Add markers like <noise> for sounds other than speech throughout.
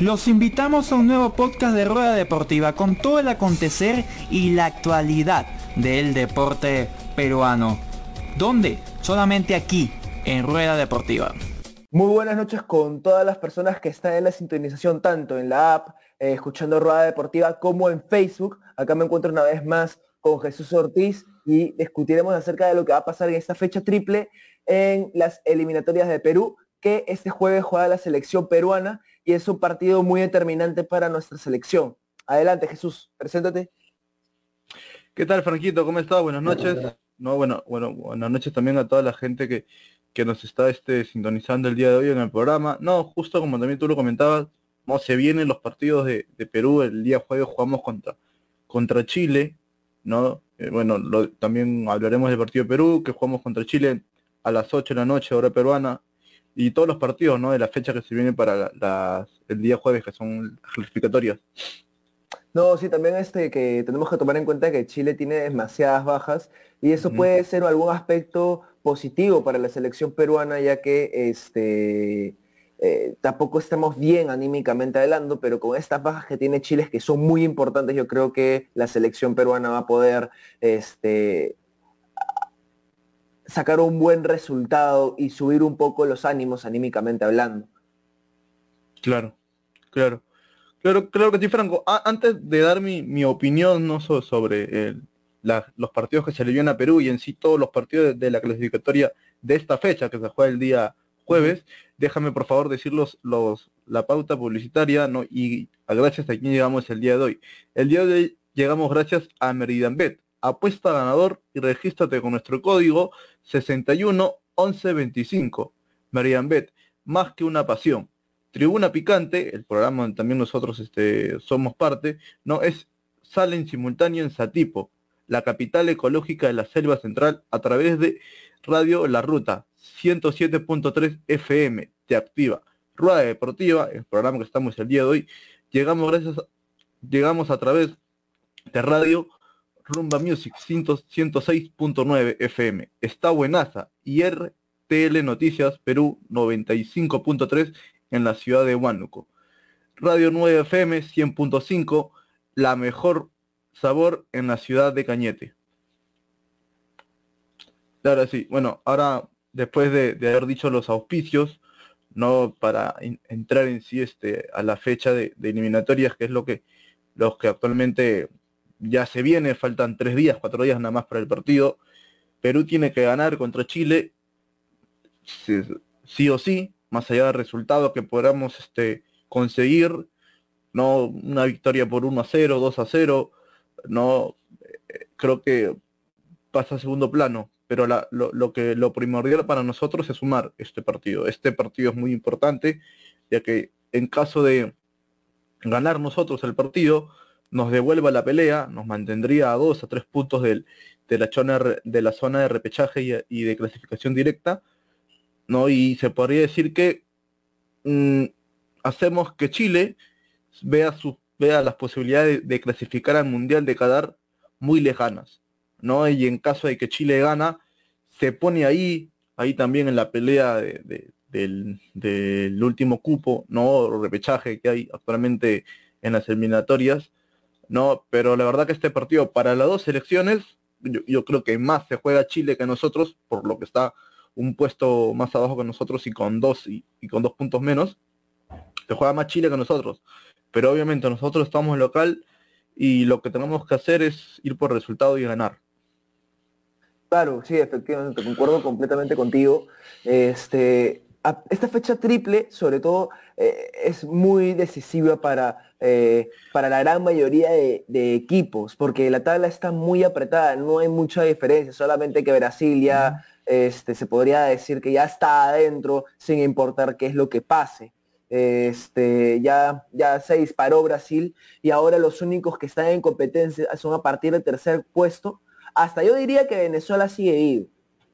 Los invitamos a un nuevo podcast de Rueda Deportiva con todo el acontecer y la actualidad del deporte peruano. ¿Dónde? Solamente aquí, en Rueda Deportiva. Muy buenas noches con todas las personas que están en la sintonización, tanto en la app, eh, escuchando Rueda Deportiva, como en Facebook. Acá me encuentro una vez más con Jesús Ortiz y discutiremos acerca de lo que va a pasar en esta fecha triple en las eliminatorias de Perú, que este jueves juega la selección peruana y es un partido muy determinante para nuestra selección. Adelante, Jesús, preséntate. ¿Qué tal, Franquito? ¿Cómo estás? Buenas noches. No, bueno, bueno, buenas noches también a toda la gente que, que nos está este, sintonizando el día de hoy en el programa. No, justo como también tú lo comentabas, no se vienen los partidos de, Perú, el día jueves jugamos contra, contra Chile, ¿no? Eh, bueno, también hablaremos del partido de Perú, que jugamos contra Chile a las 8 de la noche, hora peruana, y todos los partidos, ¿no? De la fecha que se viene para las, el día jueves, que son clasificatorias. No, sí, también este que tenemos que tomar en cuenta que Chile tiene demasiadas bajas y eso puede ser algún aspecto positivo para la selección peruana, ya que este eh, tampoco estamos bien anímicamente hablando, pero con estas bajas que tiene Chile que son muy importantes, yo creo que la selección peruana va a poder este, sacar un buen resultado y subir un poco los ánimos anímicamente hablando. Claro, claro. Claro, claro que sí, Franco. antes de dar mi, opinión ¿no? sobre los partidos que se le vienen a Perú y en sí todos los partidos de, la clasificatoria de esta fecha que se juega el día jueves, déjame por favor decir los, la pauta publicitaria ¿no? y a gracias a quien llegamos el día de hoy. El día de hoy llegamos gracias a Meridian Bet apuesta ganador y regístrate con nuestro código 61 11 25. Marian Bet, más que una pasión. Tribuna Picante, el programa donde también nosotros este, somos parte, no es sale en simultáneo en Satipo, la capital ecológica de la selva central, a través de Radio La Ruta 107.3 FM. Te activa. Rueda Deportiva, el programa que estamos el día de hoy, llegamos gracias, llegamos a través de Radio Rumba Music 106.9 FM. Está buenaza. Y RTL Noticias Perú 95.3 en la ciudad de Huánuco. Radio 9 FM 100.5, la mejor sabor en la ciudad de Cañete. Ahora sí, bueno, ahora después de, haber dicho los auspicios, no para entrar en sí este, a la fecha de, de, eliminatorias, que es lo que los que actualmente ya se viene, faltan tres días, cuatro días nada más para el partido. Perú tiene que ganar contra Chile, sí, o sí, más allá del resultado que podamos este, conseguir, no una victoria por 1 a 0, 2 a 0, no creo que pasa a segundo plano, pero lo, que lo primordial para nosotros es sumar este partido. Este partido es muy importante, ya que en caso de ganar nosotros el partido, nos devuelva la pelea, nos mantendría a dos a tres puntos de, la zona, de la zona de repechaje y, de clasificación directa, ¿no? Y se podría decir que mm, hacemos que Chile vea, vea las posibilidades de, clasificar al Mundial de Qatar muy lejanas, ¿no? Y en caso de que Chile gana, se pone ahí, ahí también en la pelea del, del último cupo, ¿no? Repechaje que hay actualmente en las eliminatorias ¿no? Pero la verdad que este partido para las dos selecciones, yo, creo que más se juega Chile que nosotros, por lo que está un puesto más abajo que nosotros y con dos y, con dos puntos menos, se juega más Chile que nosotros. Pero obviamente nosotros estamos local y lo que tenemos que hacer es ir por resultado y ganar. Claro, sí, efectivamente, concuerdo completamente contigo. Este, esta fecha triple, sobre todo, eh, es muy decisiva para, eh, para la gran mayoría de, equipos, porque la tabla está muy apretada, no hay mucha diferencia, solamente que Brasil ya este, se podría decir que ya está adentro sin importar qué es lo que pase. Este, ya, ya se disparó Brasil y ahora los únicos que están en competencia son a partir del tercer puesto. Hasta yo diría que Venezuela sigue vivo.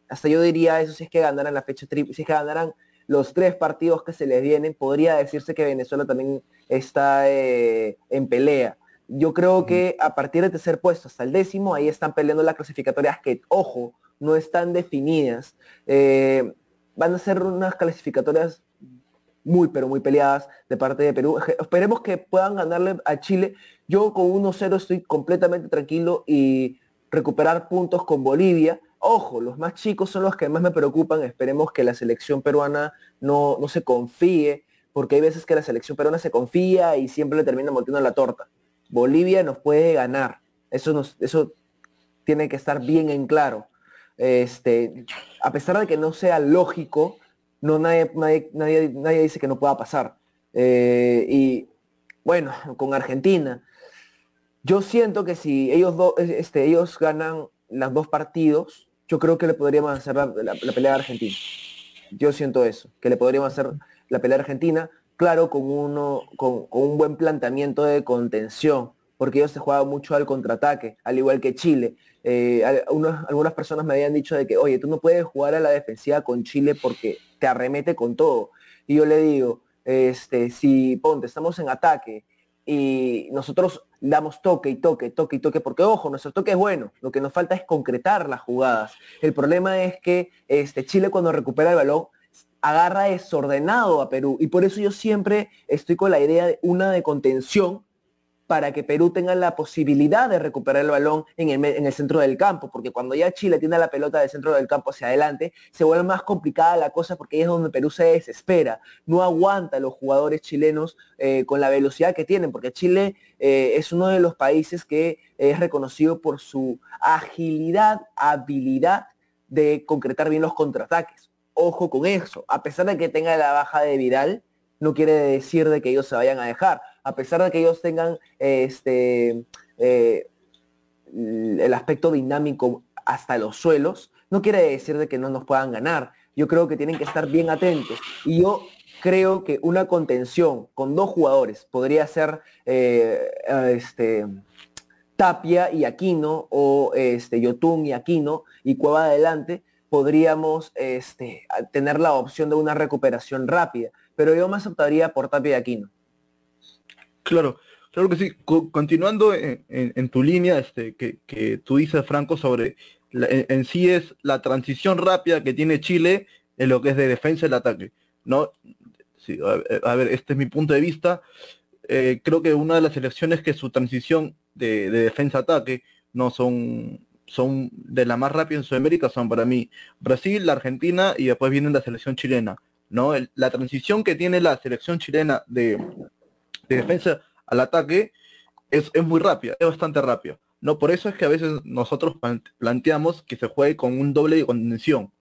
Hasta yo diría eso si es que ganaran la fecha triple, si es que ganaran los tres partidos que se les vienen, podría decirse que Venezuela también está eh, en pelea. Yo creo que a partir del tercer puesto hasta el décimo, ahí están peleando las clasificatorias que, ojo, no están definidas. Eh, van a ser unas clasificatorias muy, pero muy peleadas de parte de Perú. Esperemos que puedan ganarle a Chile. Yo con 1-0 estoy completamente tranquilo y recuperar puntos con Bolivia. Ojo, los más chicos son los que más me preocupan. Esperemos que la selección peruana no, no se confíe, porque hay veces que la selección peruana se confía y siempre le termina volteando la torta. Bolivia nos puede ganar. Eso, nos, eso tiene que estar bien en claro. Este, a pesar de que no sea lógico, no nadie, nadie, nadie, dice que no pueda pasar. Eh, y bueno, con Argentina, yo siento que si ellos, dos este, ellos ganan los dos partidos, yo creo que le podríamos hacer la, pelea a Argentina. Yo siento eso, que le podríamos hacer la pelea Argentina, claro, con, uno, con, un buen planteamiento de contención, porque ellos se juegan mucho al contraataque, al igual que Chile. Eh, algunas personas me habían dicho de que, oye, tú no puedes jugar a la defensiva con Chile porque te arremete con todo. Y yo le digo, este, si ponte, estamos en ataque y nosotros damos toque y toque, toque y toque, porque ojo, nuestro toque es bueno, lo que nos falta es concretar las jugadas. El problema es que este, Chile cuando recupera el balón agarra desordenado a Perú y por eso yo siempre estoy con la idea de una de contención para que Perú tenga la posibilidad de recuperar el balón en el, centro del campo, porque cuando ya Chile tiene la pelota del centro del campo hacia adelante, se vuelve más complicada la cosa porque ahí es donde Perú se desespera, no aguanta los jugadores chilenos eh, con la velocidad que tienen, porque Chile eh, es uno de los países que es reconocido por su agilidad, habilidad de concretar bien los contraataques. Ojo con eso, a pesar de que tenga la baja de Vidal, no quiere decir de que ellos se vayan a dejar a pesar de que ellos tengan este, eh, el aspecto dinámico hasta los suelos, no quiere decir de que no nos puedan ganar. Yo creo que tienen que estar bien atentos. Y yo creo que una contención con dos jugadores podría ser eh, este, Tapia y Aquino o este, Yotun y Aquino y Cueva adelante, podríamos este, tener la opción de una recuperación rápida. Pero yo me aceptaría por Tapia y Aquino. Claro, claro que sí. continuando en, tu línea este, que, tú dices, Franco, sobre en, sí es la transición rápida que tiene Chile en lo que es de defensa el ataque. ¿no? a, ver, este es mi punto de vista. Eh, creo que una de las selecciones que su transición de, defensa-ataque no son son de la más rápida en Sudamérica son para mí Brasil, la Argentina y después viene la selección chilena. ¿no? la transición que tiene la selección chilena de, de defensa al ataque es, muy rápida, es bastante rápido. No, por eso es que a veces nosotros planteamos que se juegue con un doble de contención,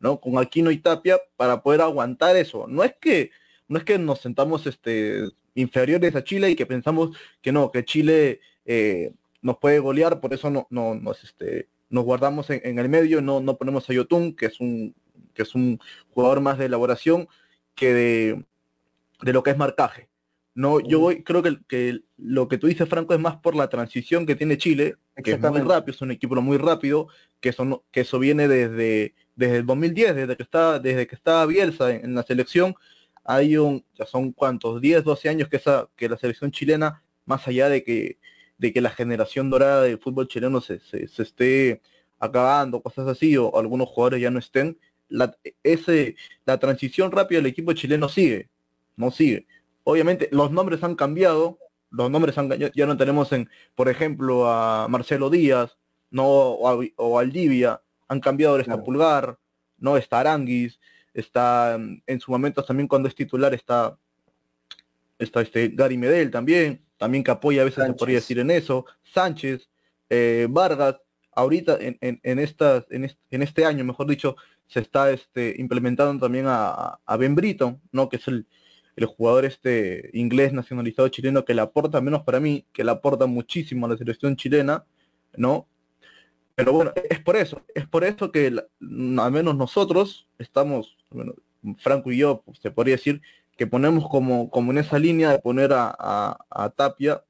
¿no? Con Aquino y Tapia para poder aguantar eso. No es que, no es que nos sentamos este, inferiores a Chile y que pensamos que no, que Chile eh, nos puede golear, por eso no, no nos, este, nos guardamos en, el medio, no, no ponemos a Yotun, que es un, que es un jugador más de elaboración que de lo que es marcaje. No, yo voy, creo que, que, lo que tú dices, Franco, es más por la transición que tiene Chile, que es muy rápido, es un equipo muy rápido, que eso, que eso viene desde, desde el 2010, desde que está, desde que estaba Bielsa en, la selección, hay un, ya son cuántos, 10, 12 años que esa, que la selección chilena, más allá de que, de que la generación dorada del fútbol chileno se, se, esté acabando, cosas así, o, algunos jugadores ya no estén, la, ese, la transición rápida del equipo chileno sigue, no sigue Obviamente los nombres han cambiado, los nombres han ya no tenemos en, por ejemplo, a Marcelo Díaz, no o, a, o Aldivia, han cambiado el Pulgar, no está Aranguis, está en su momento también cuando es titular está está este Gary Medel también, también que apoya a veces se podría decir en eso, Sánchez, eh, Vargas, ahorita en, en, estas, en, este, año, mejor dicho, se está este, implementando también a, a Ben Britton, ¿no? que es el, el jugador este inglés nacionalizado chileno que le aporta, menos para mí, que le aporta muchísimo a la selección chilena, ¿no? Pero bueno, es por eso, es por eso que al menos nosotros estamos, bueno, Franco y yo, se podría decir, que ponemos como, como en esa línea de poner a, Tapia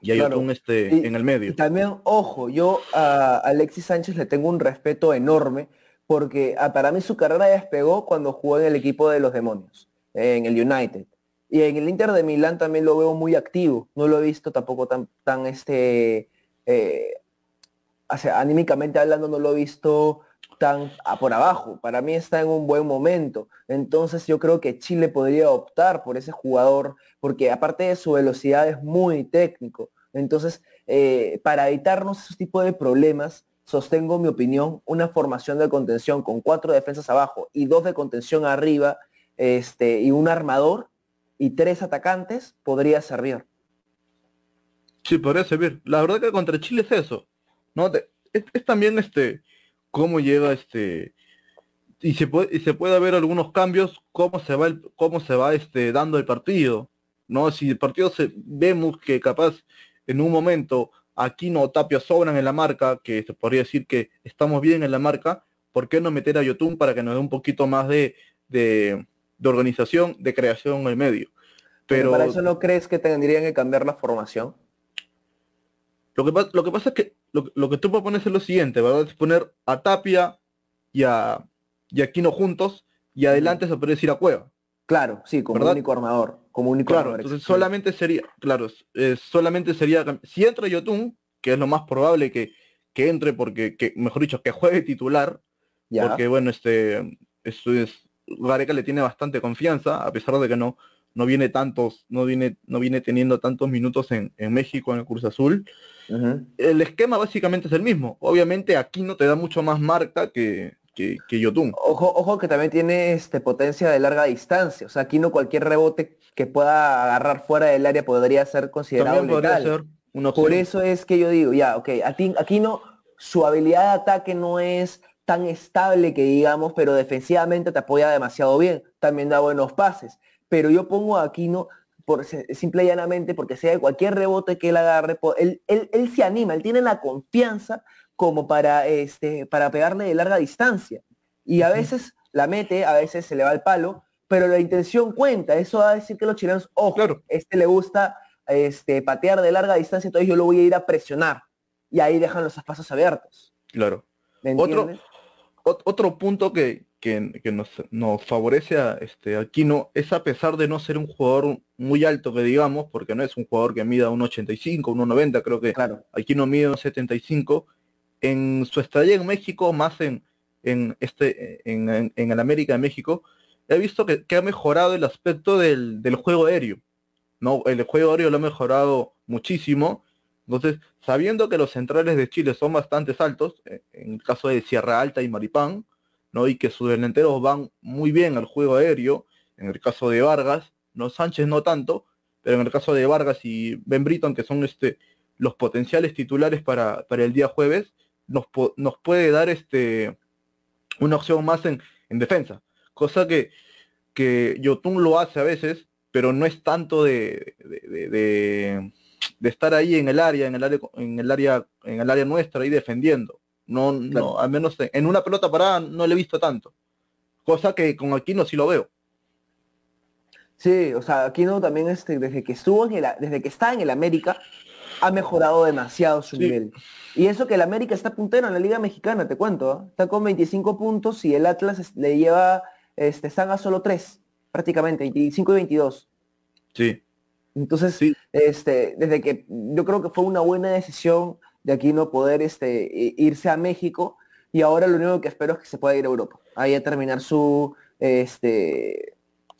y hay un este en el medio. Y también, ojo, yo a Alexis Sánchez le tengo un respeto enorme porque ah, para mí su carrera despegó cuando jugó en el equipo de los demonios en el United. Y en el Inter de Milán también lo veo muy activo. No lo he visto tampoco tan, tan este, eh, anímicamente hablando, no lo he visto tan por abajo. Para mí está en un buen momento. Entonces yo creo que Chile podría optar por ese jugador, porque aparte de su velocidad es muy técnico. Entonces, eh, para evitarnos ese tipo de problemas, sostengo mi opinión, una formación de contención con cuatro defensas abajo y dos de contención arriba, este, y un armador y tres atacantes podría servir. Sí, podría servir. La verdad que contra Chile es eso. ¿no? es, también este cómo llega este y se puede y se puede ver algunos cambios cómo se va el, cómo se va este dando el partido no si el partido vemos que capaz en un momento aquí no Tapia sobran en la marca que se podría decir que estamos bien en la marca por qué no meter a Yotun para que nos dé un poquito más de, de, organización de creación en el medio pero, para eso no crees que tendrían que cambiar la formación lo que, lo que pasa es que lo, que tú propones es lo siguiente, ¿verdad? Es poner a Tapia y a, y Aquino juntos y adelante se puede decir a Cueva. Claro, sí, como único armador. Como único claro, entonces solamente sería, claro, solamente sería, si entra Yotun, que es lo más probable que, que entre porque, que, mejor dicho, que juegue titular, porque bueno, este, esto es, Gareca le tiene bastante confianza, a pesar de que no, no viene tantos, no viene, no viene teniendo tantos minutos en, en México en el Cruz Azul. El esquema básicamente es el mismo. Obviamente aquí no te da mucho más marca que, que, que Yotun. Ojo, ojo que también tiene este, potencia de larga distancia. O sea, aquí no cualquier rebote que pueda agarrar fuera del área podría ser considerado legal. Por eso es que yo digo, ya, ok, aquí no, su habilidad de ataque no es tan estable que digamos, pero defensivamente te apoya demasiado bien. También da buenos pases. Pero yo pongo a Aquino por, simple y llanamente porque sea de cualquier rebote que él agarre, él, él, se anima, él tiene la confianza como para, este, para pegarle de larga distancia. Y a veces la mete, a veces se le va el palo, pero la intención cuenta. Eso va a decir que los chilenos, ojo, claro. este le gusta este, patear de larga distancia, entonces yo lo voy a ir a presionar. Y ahí dejan los espacios abiertos. Claro. Otro, otro punto que, que, nos, nos, favorece a este Aquino es a pesar de no ser un jugador muy alto que digamos, porque no es un jugador que mida 1.85, 1.90, creo que claro. Aquino mide 1.75, en su estadía en México, más en, en este en, en, el América de México, he visto que, ha mejorado el aspecto del, del, juego aéreo. ¿no? El juego aéreo lo ha mejorado muchísimo. Entonces, sabiendo que los centrales de Chile son bastante altos, eh, en el caso de Sierra Alta y Maripán, ¿no? Y que sus delanteros van muy bien al juego aéreo, en el caso de Vargas, no Sánchez no tanto, pero en el caso de Vargas y Ben Britton, que son este, los potenciales titulares para, para el día jueves, nos, nos, puede dar este, una opción más en, en defensa. Cosa que, que Yotun lo hace a veces, pero no es tanto de, estar ahí en el área, en el área, en el área, en el área nuestra, ahí defendiendo. No, no, al menos en una pelota parada no le he visto tanto. Cosa que con Aquino sí lo veo. Sí, o sea, Aquino también este, desde que estuvo en el, desde que está en el América, ha mejorado demasiado su nivel. Y eso que el América está puntero en la Liga Mexicana, te cuento, ¿ah? está con 25 puntos y el Atlas le lleva, este, están a solo 3, prácticamente, 25 y 22. Sí. Entonces, este, desde que yo creo que fue una buena decisión de aquí no poder este, irse a México y ahora lo único que espero es que se pueda ir a Europa, ahí a terminar su, este,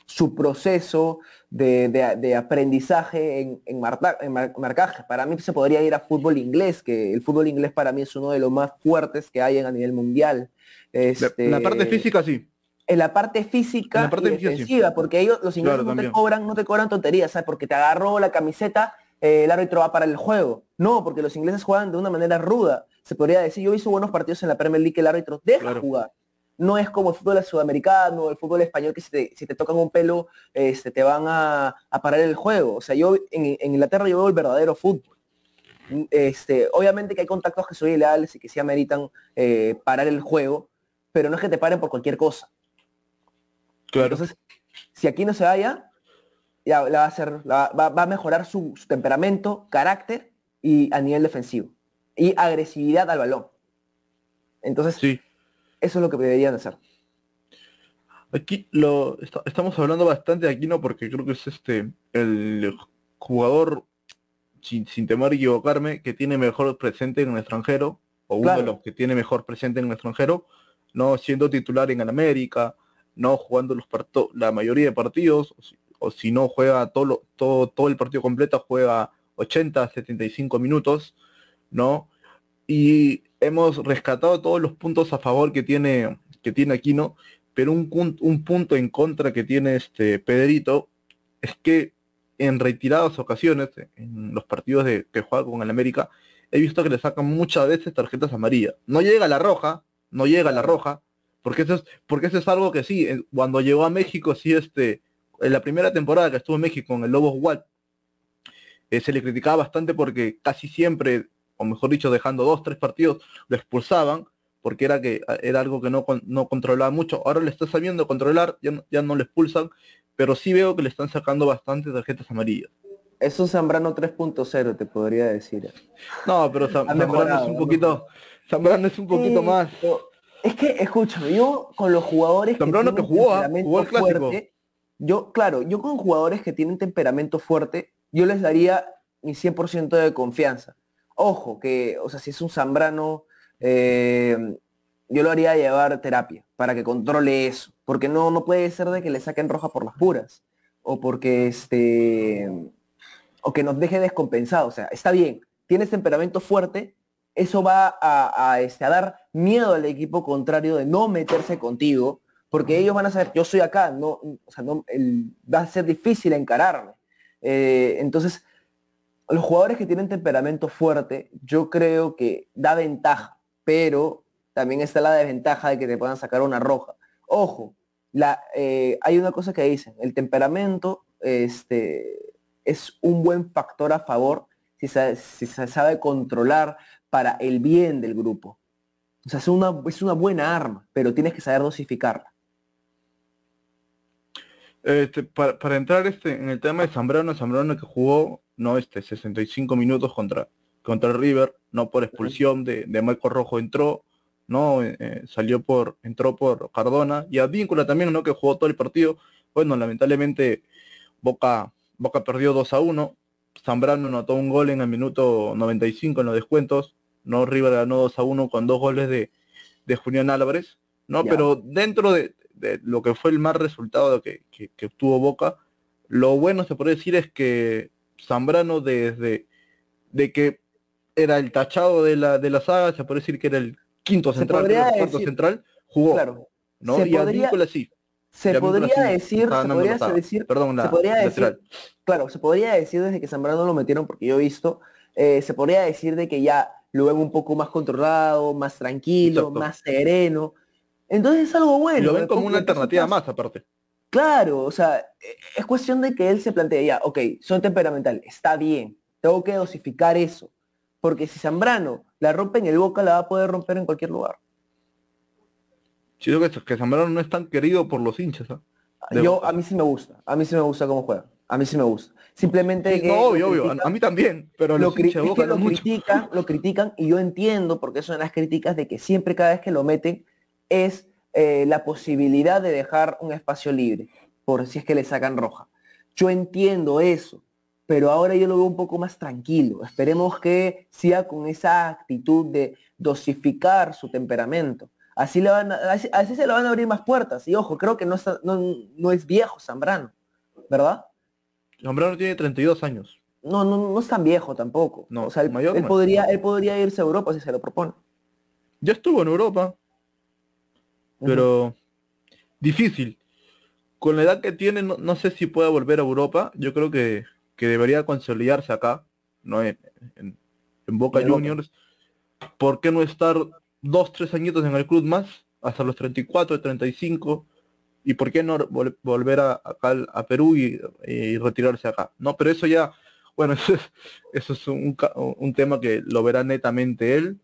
su proceso de, aprendizaje en, en, marcaje. Para mí se podría ir a fútbol inglés, que el fútbol inglés para mí es uno de los más fuertes que hay en, a nivel mundial. Este, la parte física sí. En la parte física y defensiva, porque ellos, los ingleses no te cobran, no te cobran tonterías, ¿sabes? Porque te agarró la camiseta el árbitro va para el juego. No, porque los ingleses juegan de una manera ruda. Se podría decir, yo hice buenos partidos en la Premier League, el árbitro deja jugar. No es como el fútbol sudamericano, el fútbol español, que si te, tocan un pelo, este, te van a, parar el juego. O sea, yo en, Inglaterra yo veo el verdadero fútbol. Este, obviamente que hay contactos que son ilegales y que sí ameritan eh, parar el juego, pero no es que te paren por cualquier cosa. Claro. Entonces, si aquí no se vaya, ya va a hacer, va, a mejorar su, temperamento, carácter y a nivel defensivo. Y agresividad al balón. Entonces, sí. eso es lo que deberían hacer. Aquí lo estamos hablando bastante de Aquino porque creo que es este el jugador, sin, sin temor a equivocarme, que tiene mejor presente en el extranjero, o uno de los que tiene mejor presente en el extranjero, no siendo titular en el América, no jugando los la mayoría de partidos, o si, no juega todo, todo, todo el partido completo, juega 80, 75 minutos, ¿no? Y hemos rescatado todos los puntos a favor que tiene, que tiene Aquino, pero un, un punto en contra que tiene este Pedrito es que en retiradas ocasiones, en los partidos de, que juega con el América, he visto que le sacan muchas veces tarjetas amarillas. No llega a la roja, no llega a la roja, porque eso es, porque eso es algo que sí, cuando llegó a México, sí, este, en la primera temporada que estuvo en México con el Lobos Wall, eh, se le criticaba bastante porque casi siempre, o mejor dicho, dejando dos, tres partidos, lo expulsaban, porque era que era algo que no, no controlaba mucho. Ahora le está sabiendo controlar, ya no, ya no le expulsan, pero sí veo que le están sacando bastantes tarjetas amarillas. Es un Zambrano 3.0, te podría decir. No, pero Zambrano es un poquito, Zambrano es un poquito más. Es que, escúchame, yo con los jugadores que, jugó, ¿ah? jugó el clásico. Fuerte, yo, claro, yo con jugadores que tienen temperamento fuerte, yo les daría mi 100% de confianza. Ojo, que, o sea, si es un Zambrano, eh, yo lo haría llevar terapia para que controle eso, porque no, no puede ser de que le saquen roja por las puras, o porque este, o que nos deje descompensado, o sea, está bien, tienes temperamento fuerte, eso va a, este, a dar miedo al equipo contrario de no meterse contigo, porque ellos van a saber, yo soy acá, no, o sea, no, va a ser difícil encararme. Eh, entonces, los jugadores que tienen temperamento fuerte, yo creo que da ventaja, pero también está la desventaja de que te puedan sacar una roja. Ojo, la, eh, hay una cosa que dicen, el temperamento este, es un buen factor a favor si se sabe controlar para el bien del grupo. O sea, es una, es una buena arma, pero tienes que saber dosificarla. Este, para, entrar este, en el tema de Zambrano, Zambrano que jugó no este 65 minutos contra, contra el River, no por expulsión de, de Michael Rojo entró, no eh, eh, salió por, entró por Cardona, y a Víncula también, ¿no? que jugó todo el partido. Bueno, lamentablemente Boca, Boca perdió 2 a 1. Zambrano anotó un gol en el minuto 95 en los descuentos. No River ganó 2 a 1 con dos goles de, de Julián Álvarez. ¿no? Pero dentro de, de lo que fue el mal resultado que, que, tuvo Boca, lo bueno se puede decir es que Zambrano desde de que era el tachado de la, de la saga, se puede decir que era el quinto central, el cuarto central, jugó. Claro, ¿no? Se y podría, sí. Se podría decir, se podría decir, Perdón, se podría decir, claro, se podría decir desde que Zambrano lo metieron, porque yo he visto, eh, se podría decir de que ya lo ven un poco más controlado, más tranquilo, más sereno, entonces es algo bueno. lo ven como una alternativa más aparte. Claro, o sea, e, es cuestión de que él se plantea ya, ok, son temperamental, está bien, tengo que dosificar eso. Porque si Zambrano la rompe en el Boca, la va a poder romper en cualquier lugar. Yo creo que, que Zambrano no es tan querido por los hinchas. ¿ah? Yo, a mí sí me gusta, a mí sí me gusta cómo juega, a mí sí me gusta. Simplemente no, obvio, obvio, a, mí también, pero lo, lo critican, lo critican y yo entiendo porque son las críticas de que siempre cada vez que lo meten es eh, la posibilidad de dejar un espacio libre, por si es que le sacan roja. Yo entiendo eso, pero ahora yo lo veo un poco más tranquilo. Esperemos que siga con esa actitud de dosificar su temperamento. Así, le van así, se le van a abrir más puertas. Y ojo, creo que no, no, es viejo Zambrano, ¿verdad? Zambrano tiene 32 años. No, no, no es tan viejo tampoco. No, o sea, él, podría, él podría irse a Europa si se lo propone. Ya estuvo en Europa pero difícil. Con la edad que tiene, no, sé si pueda volver a Europa. Yo creo que, debería consolidarse acá, ¿no? En, Boca Juniors. ¿Por qué no estar dos, tres añitos en el club más? Hasta los 34, 35. ¿Y por qué no volver a, acá a Perú y, retirarse acá? No, pero eso ya, bueno, <laughs> eso es, un, un tema que lo verá netamente él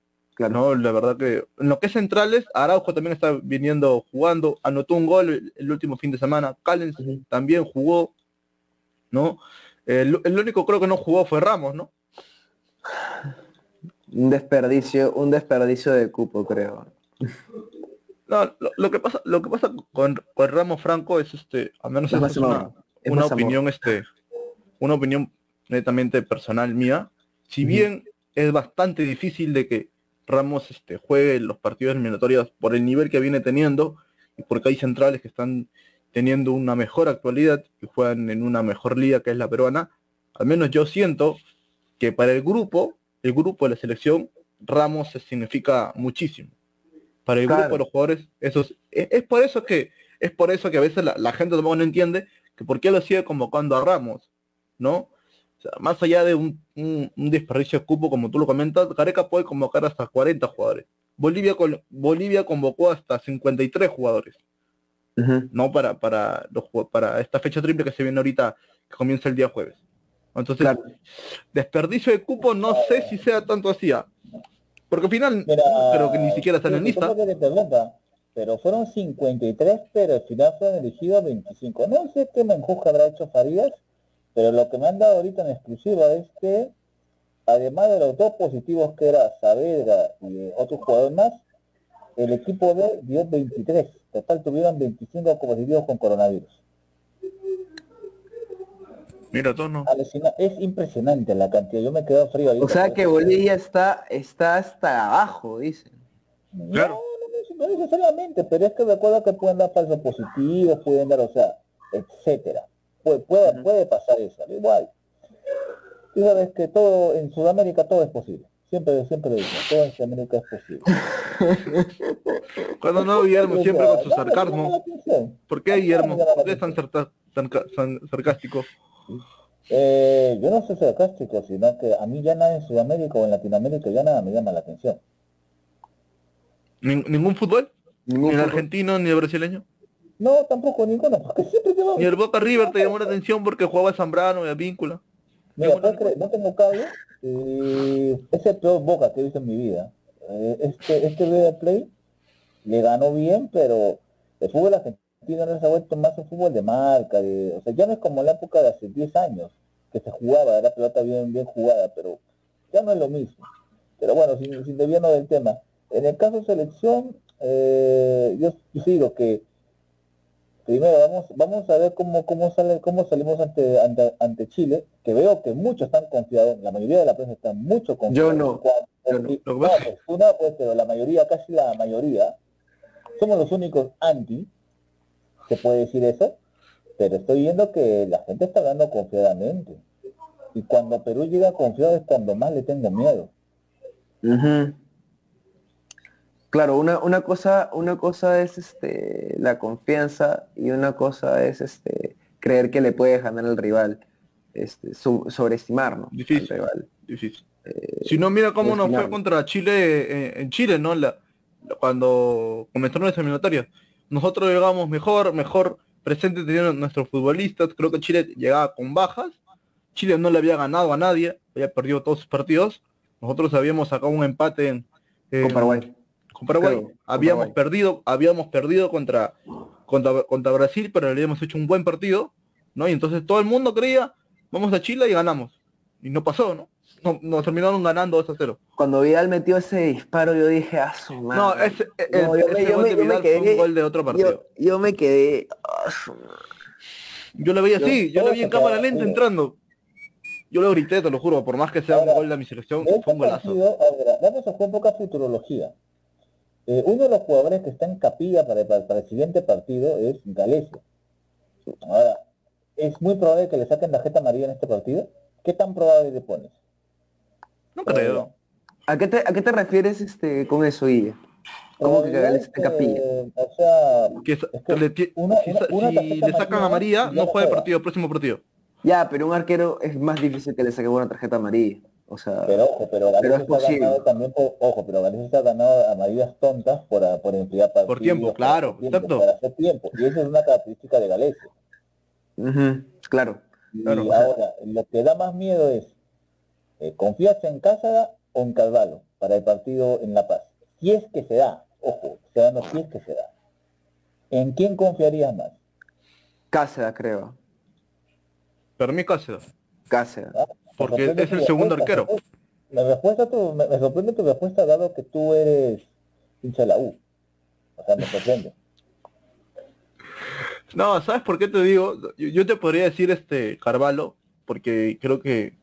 no, la verdad que en lo que es centrales, Araujo también está viniendo jugando, anotó un gol el, último fin de semana, Callens también jugó, ¿no? El, único creo que no jugó fue Ramos, ¿no? Un desperdicio, un desperdicio de cupo, creo. No, lo, que pasa, lo que pasa con, Ramos Franco es este, al menos es, una, opinión, este, una opinión netamente personal mía. Si bien es bastante difícil de que Ramos este, juegue los partidos eliminatorios por el nivel que viene teniendo y porque hay centrales que están teniendo una mejor actualidad y juegan en una mejor liga que es la peruana, al menos yo siento que para el grupo, el grupo de la selección, Ramos significa muchísimo. Para el grupo de los jugadores, eso es, por eso que es por eso que a veces la, gente tampoco no entiende que por qué lo sigue convocando a Ramos, ¿no? más allá de un, desperdicio de cupo, como tú lo comentas, Gareca puede convocar hasta 40 jugadores. Bolivia, Bolivia convocó hasta 53 jugadores. No para, para, los, para esta fecha triple que se viene ahorita, que comienza el día jueves. Entonces, desperdicio de cupo no sé si sea tanto así. Porque al final, pero que ni siquiera están en lista. pero fueron 53, pero al final fueron elegidos 25. No sé qué menjuja habrá hecho Farías, pero lo que me han dado ahorita en exclusiva es que, además de los dos positivos que era Saavedra y otro jugador más, el equipo B dio 23. Total tuvieron 25 positivos con coronavirus. Mira, no. Es impresionante la cantidad. Yo me quedo frío. O sea que Bolivia está, está hasta abajo, dicen. Claro. No, no, necesariamente, pero es que recuerda que pueden dar falsos positivos, pueden dar, o sea, etcétera. Puede, puede, puede pasar eso, igual. Tú sabes que todo, en Sudamérica todo es posible. Siempre, siempre lo digo, todo en Sudamérica es posible. <laughs> Cuando no, Guillermo, siempre con su sarcasmo. ¿Por qué, Guillermo? ¿Por qué es tan, tan sarcástico? Eh, yo no soy sarcástico, sino que a mí ya nada en Sudamérica o en Latinoamérica ya nada me llama la atención. ¿Ningún fútbol? ¿Ni el argentino ni el brasileño? No, tampoco ninguno, porque siempre te Ni el Boca River te llamó la atención porque jugaba Zambrano y a Víncula. Mira, no tengo cable, eh, es el peor Boca que he visto en mi vida. Eh, este, este Play le ganó bien, pero el fútbol argentino no se ha vuelto más un fútbol de marca, de, o sea, ya no es como la época de hace 10 años, que se jugaba, era pelota bien, bien jugada, pero ya no es lo mismo. Pero bueno, sin, sin desviarnos del tema. En el caso de selección, eh, yo, yo digo que primero vamos, vamos a ver cómo, cómo sale, cómo salimos ante, ante, Chile, que veo que muchos están confiados, la mayoría de la prensa está mucho confiada. Yo no. Yo no. Pues, pues, pero la mayoría, casi la mayoría, somos los únicos anti, se puede decir eso, pero estoy viendo que la gente está hablando confiadamente. Y cuando Perú llega confiado es cuando más le tengo miedo. Claro, una, una, cosa, una cosa es este, la confianza y una cosa es este, creer que le puede ganar al rival, este, sobreestimarnos difícil, rival. Difícil. Eh, si no, mira cómo nos fue contra Chile eh, en Chile, ¿no? La, cuando comenzaron las eliminatorias nosotros llegamos mejor, mejor presente tenían nuestros futbolistas, creo que Chile llegaba con bajas, Chile no le había ganado a nadie, había perdido todos sus partidos, nosotros habíamos sacado un empate en, con Paraguay. Con Paraguay. habíamos perdido, habíamos perdido contra, contra, contra Brasil, pero le habíamos hecho un buen partido, ¿no? Y entonces todo el mundo creía, vamos a Chile y ganamos. Y no pasó, ¿no? No, nos terminaron ganando 2 a 0. Cuando Vidal metió ese disparo, yo dije, ah, su madre. No, ese, no, yo, ese yo, me, yo me quedé, fue un gol de otro partido. Yo, yo me quedé. Ah, yo lo veía así, yo lo vi en cámara lenta entrando. Yo lo grité, te lo juro, por más que sea un gol de mi selección, fue un golazo. Ahora, vamos a jugar poca futurología. Eh, uno de los jugadores que está en capilla para, para, para el siguiente partido es Galesio. Ahora, ¿es muy probable que le saquen la jeta amarilla en este partido? ¿Qué tan probable le pones? No creo. ¿A qué te, a qué te refieres este, con eso, Guille? ¿Cómo que cagarles este capilla? O sea, que, si, le sacan a María, no juega el partido, próximo partido. Ya, pero un arquero es más difícil que le saque una tarjeta amarilla. O sea, pero ojo, pero Galicia está ganado también por, ojo, pero Galicia está ganado amarillas tontas por, por enfriar partidos. Por tiempo, claro, por tiempo, Para hacer tiempo. Y esa es una característica de Galicia. claro. Y ahora, lo que da más miedo es eh, ¿Confías en Cáceres o en Carvalho para el partido en La Paz? Si es que se da, ojo, se da no si es que se da. ¿En quién confiarías más? Cáceres, creo. Para mí Cáceres. Cáceres. Ah, Porque es el segundo arquero. Me, respuesta tu, me, sorprende tu respuesta dado que tú eres hincha de la U. O sea, me sorprende. No, ¿sabes por qué te digo? Yo, yo te podría decir este Carvalho, porque creo que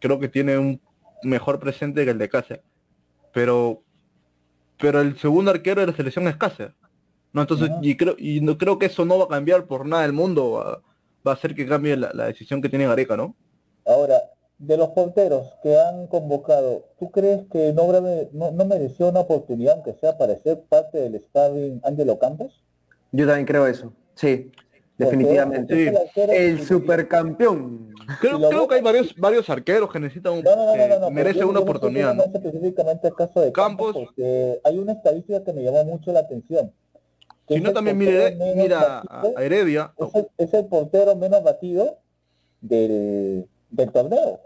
creo que tiene un mejor presente que el de Cáceres. pero pero el segundo arquero de la selección es Cáceres. No, entonces, y creo, y no creo que eso no va a cambiar por nada del mundo, va, va a hacer que cambie la, la decisión que tiene Gareca, ¿no? Ahora, de los porteros que han convocado, ¿tú crees que no, grave- no, no mereció una oportunidad, aunque sea para ser parte del sparring Angelo Campos? Yo también creo eso. Sí, definitivamente. Sí. El supercampeón. Creo, Si creo que hay varios, varios arqueros que necesitan un, No, no, no, que no, no, merece una oportunidad, específicamente al caso de Campos, Campos. porque hay una estadística que me llamó mucho la atención. que Si no, el también mire, mira a, batido- a Heredia. es, el, es el portero menos batido del, del torneo.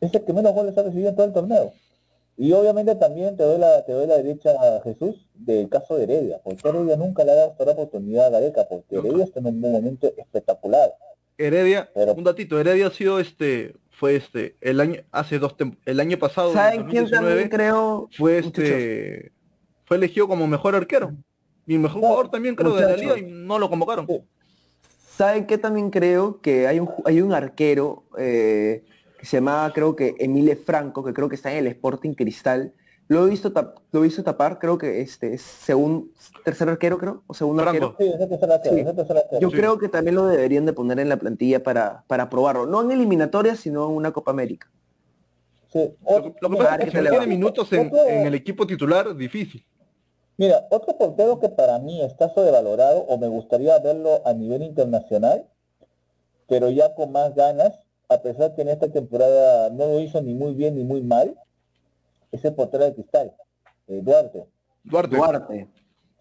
Es el que menos goles ha recibido en todo el torneo. Y obviamente también te doy la, te doy la derecha a Jesús del caso de Heredia, porque Heredia nunca le ha dado esta oportunidad a Gareca, porque Nunca. Heredia está en un momento espectacular. Heredia, Pero- un datito, Heredia ha sido este, fue este, el año, hace dos el año pasado, en ¿Saben quién 2019, también creo? fue este, fue elegido como mejor arquero. Y mejor No, jugador también creo de la liga y no lo convocaron. Sí. ¿Saben qué también creo? Que hay un, hay un arquero eh, que se llamaba, creo que Emile Franco, que creo que está en el Sporting Cristal. Lo he visto, tap- lo he visto tapar, creo que este es segundo, tercer arquero, creo, o segundo Franco. arquero. Sí, ese tercer arquero, Sí. ese tercer arquero. Yo Sí. creo que también lo deberían de poner en la plantilla para, para probarlo. No en eliminatorias, sino en una Copa América. Sí. Lo, que- lo que Mira, pasa es que si tiene minutos en, Otro- en el equipo titular, difícil. Mira, otro portero que para mí está sobrevalorado o me gustaría verlo a nivel internacional, pero ya con más ganas, a pesar que en esta temporada no lo hizo ni muy bien ni muy mal, es el portero de cristal, eh, Duarte. Duarte. Duarte.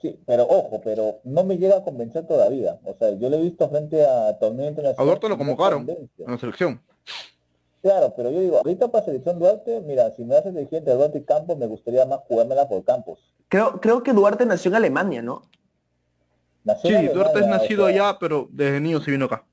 Sí, pero ojo, pero no me llega a convencer todavía. O sea, yo lo he visto frente a torneo internacional. A Duarte lo convocaron en la selección. Claro, pero yo digo, ahorita para selección Duarte, mira, si me haces elegir entre Duarte y Campos, me gustaría más jugármela por Campos. Creo, creo que Duarte nació en Alemania, ¿no? Nació Sí, Duarte es o nacido sea, allá, pero desde niño se vino acá.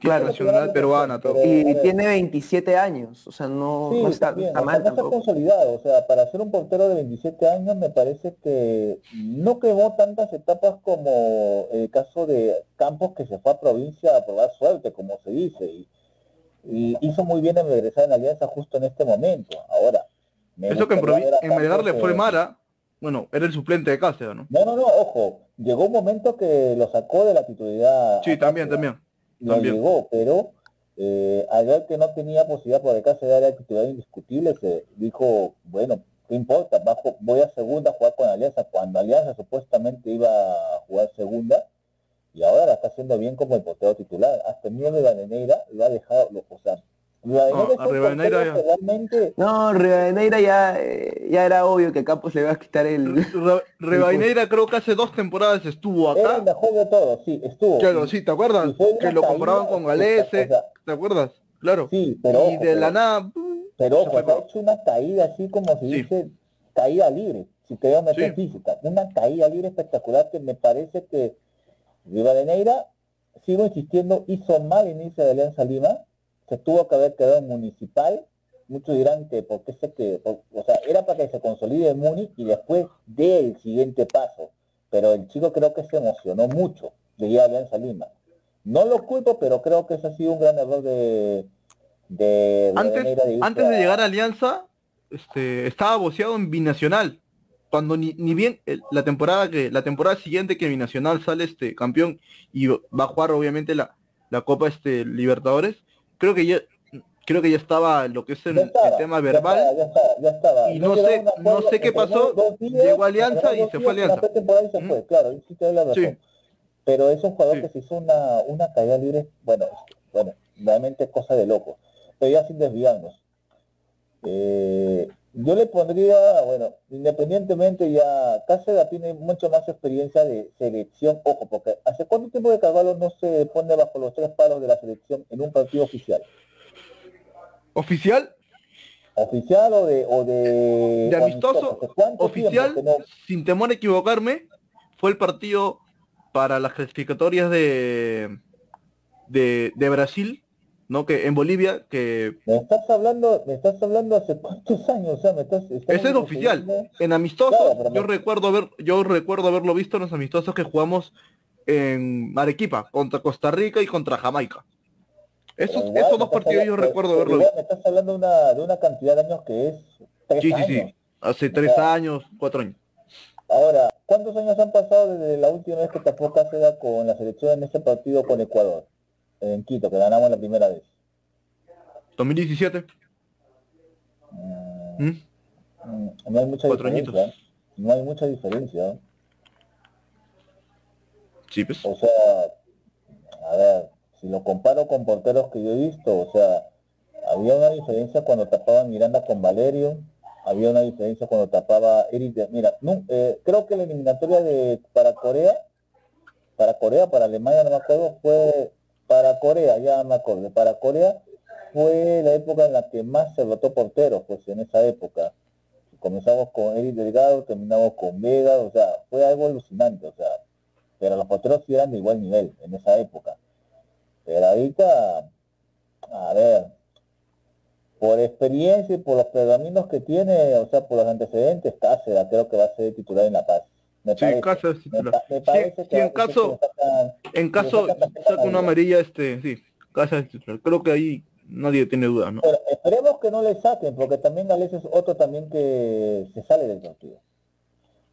Claro. nacional peruana, todo. Y tiene 27 años, o sea, no, Sí, no está, está o sea, mal no está tampoco. consolidado, o sea, para ser un portero de 27 años me parece que no quemó tantas etapas como el caso de Campos que se fue a provincia a probar suerte, como se dice, y, y hizo muy bien en regresar en Alianza justo en este momento. Ahora, me Eso que en, en Melgar le fue Mara, bueno, era el suplente de Cáceres, ¿no? No, no, no, ojo, llegó un momento que lo sacó de la titularidad. Sí, también, Cáceres. también. También. llegó, pero eh, al ver que no tenía posibilidad por caso de área titular indiscutible, se dijo, bueno, ¿qué importa? Bajo, voy a segunda a jugar con Alianza, cuando Alianza supuestamente iba a jugar segunda, y ahora la está haciendo bien como el portero titular. Hasta el mío de Rivadeneira lo ha dejado, lo- o sea, Rivadeneira No, a Rivadeneira ya- realmente No, Rivadeneira ya, eh, ya era obvio que Campos le iba a quitar el... Rebaineira <laughs> creo que hace dos temporadas estuvo era el acá. mejor de todos, sí, estuvo. Claro, sí, ¿te acuerdas? Que lo comparaban con Galese, o sea, ¿te acuerdas? Claro. sí, pero y ojo, de la nada, Pero ojo, ha hecho una caída así como se Sí. dice, caída libre, si queremos meter Sí. física. Una caída libre espectacular que me parece que Rivadeneira, sigo insistiendo, hizo mal inicio de Alianza Lima, se tuvo que haber quedado en municipal. Muchos dirán que porque se que, o sea, era para que se consolide el Muni y después dé el siguiente paso. Pero el chico creo que se emocionó mucho de ir a Alianza Lima. No lo culpo, pero creo que ese ha sido un gran error de, de antes, de antes de llegar a Alianza, este, estaba boceado en Binacional. Cuando ni, ni bien el- la temporada que la temporada siguiente que Binacional sale este campeón y va a jugar obviamente la, la Copa este Libertadores, creo que ya creo que ya estaba lo que es el, tema ya verbal. estaba, ya estaba, ya estaba. Y No sé- no sé qué pasó, dos días, llegó Alianza y se fue Alianza. pretemporada y se ¿Mm? fue, claro, y sí te doy la razón. Sí. Pero es un jugador Sí. que se hizo una, una caída libre, bueno, bueno, realmente es cosa de loco. Pero ya sin desviarnos. Eh, yo le pondría, bueno, independientemente ya, Cáceres tiene mucho más experiencia de selección, ojo, porque ¿hace cuánto tiempo que Carvalho no se pone bajo los tres palos de la selección en un partido oficial? Oficial, ¿Oficial o de... O de, de amistoso, ¿Hace cuánto oficial, no- sin temor a equivocarme, fue el partido para las clasificatorias de de, de Brasil, ¿no? Que en Bolivia, que Me estás hablando, me estás hablando hace cuántos años, o sea, me estás... estamos Ese es oficial. En amistosos, Claro, yo recuerdo haber, yo recuerdo haberlo visto en los amistosos que jugamos en Arequipa, contra Costa Rica y contra Jamaica. Esos, igual esos dos estás partidos yo recuerdo pero verlos. igual Me estás hablando de una, de una cantidad de años que es tres Sí, sí, años. sí. Hace tres años, cuatro años. Ahora, ¿cuántos años han pasado desde la última vez que tapó Cáceres con la selección en ese partido con Ecuador? En Quito, que ganamos la primera vez. 2017. Mm, ¿Mm? mm, no hay mucha Cuatro diferencia. añitos. No hay mucha diferencia. Sí, pues. O sea, a ver, si lo comparo con porteros que yo he visto, o sea, había una diferencia cuando tapaban Miranda con Valerio, había una diferencia cuando tapaba Eric. Mira, no, eh, creo que la eliminatoria de para Corea, para Corea, para Alemania, no me acuerdo, fue para Corea, ya me acuerdo, para Corea fue la época en la que más se rotó porteros, pues en esa época. Comenzamos con Eric Delgado, terminamos con Vega, o sea, fue algo alucinante, o sea, pero los porteros sí eran de igual nivel en esa época. Pero ahorita, a ver, por experiencia y por los pergaminos que tiene, o sea, por los antecedentes, Cáceres creo que va a ser titular en La Paz. Me Sí, parece. Cáceres Me, titular. me Sí, que en caso, en caso saca una amarilla. este, sí, Cáceres titular. Creo que ahí nadie tiene duda, ¿no? Pero esperemos que no le saquen, porque también Gales es otro también que se sale del partido.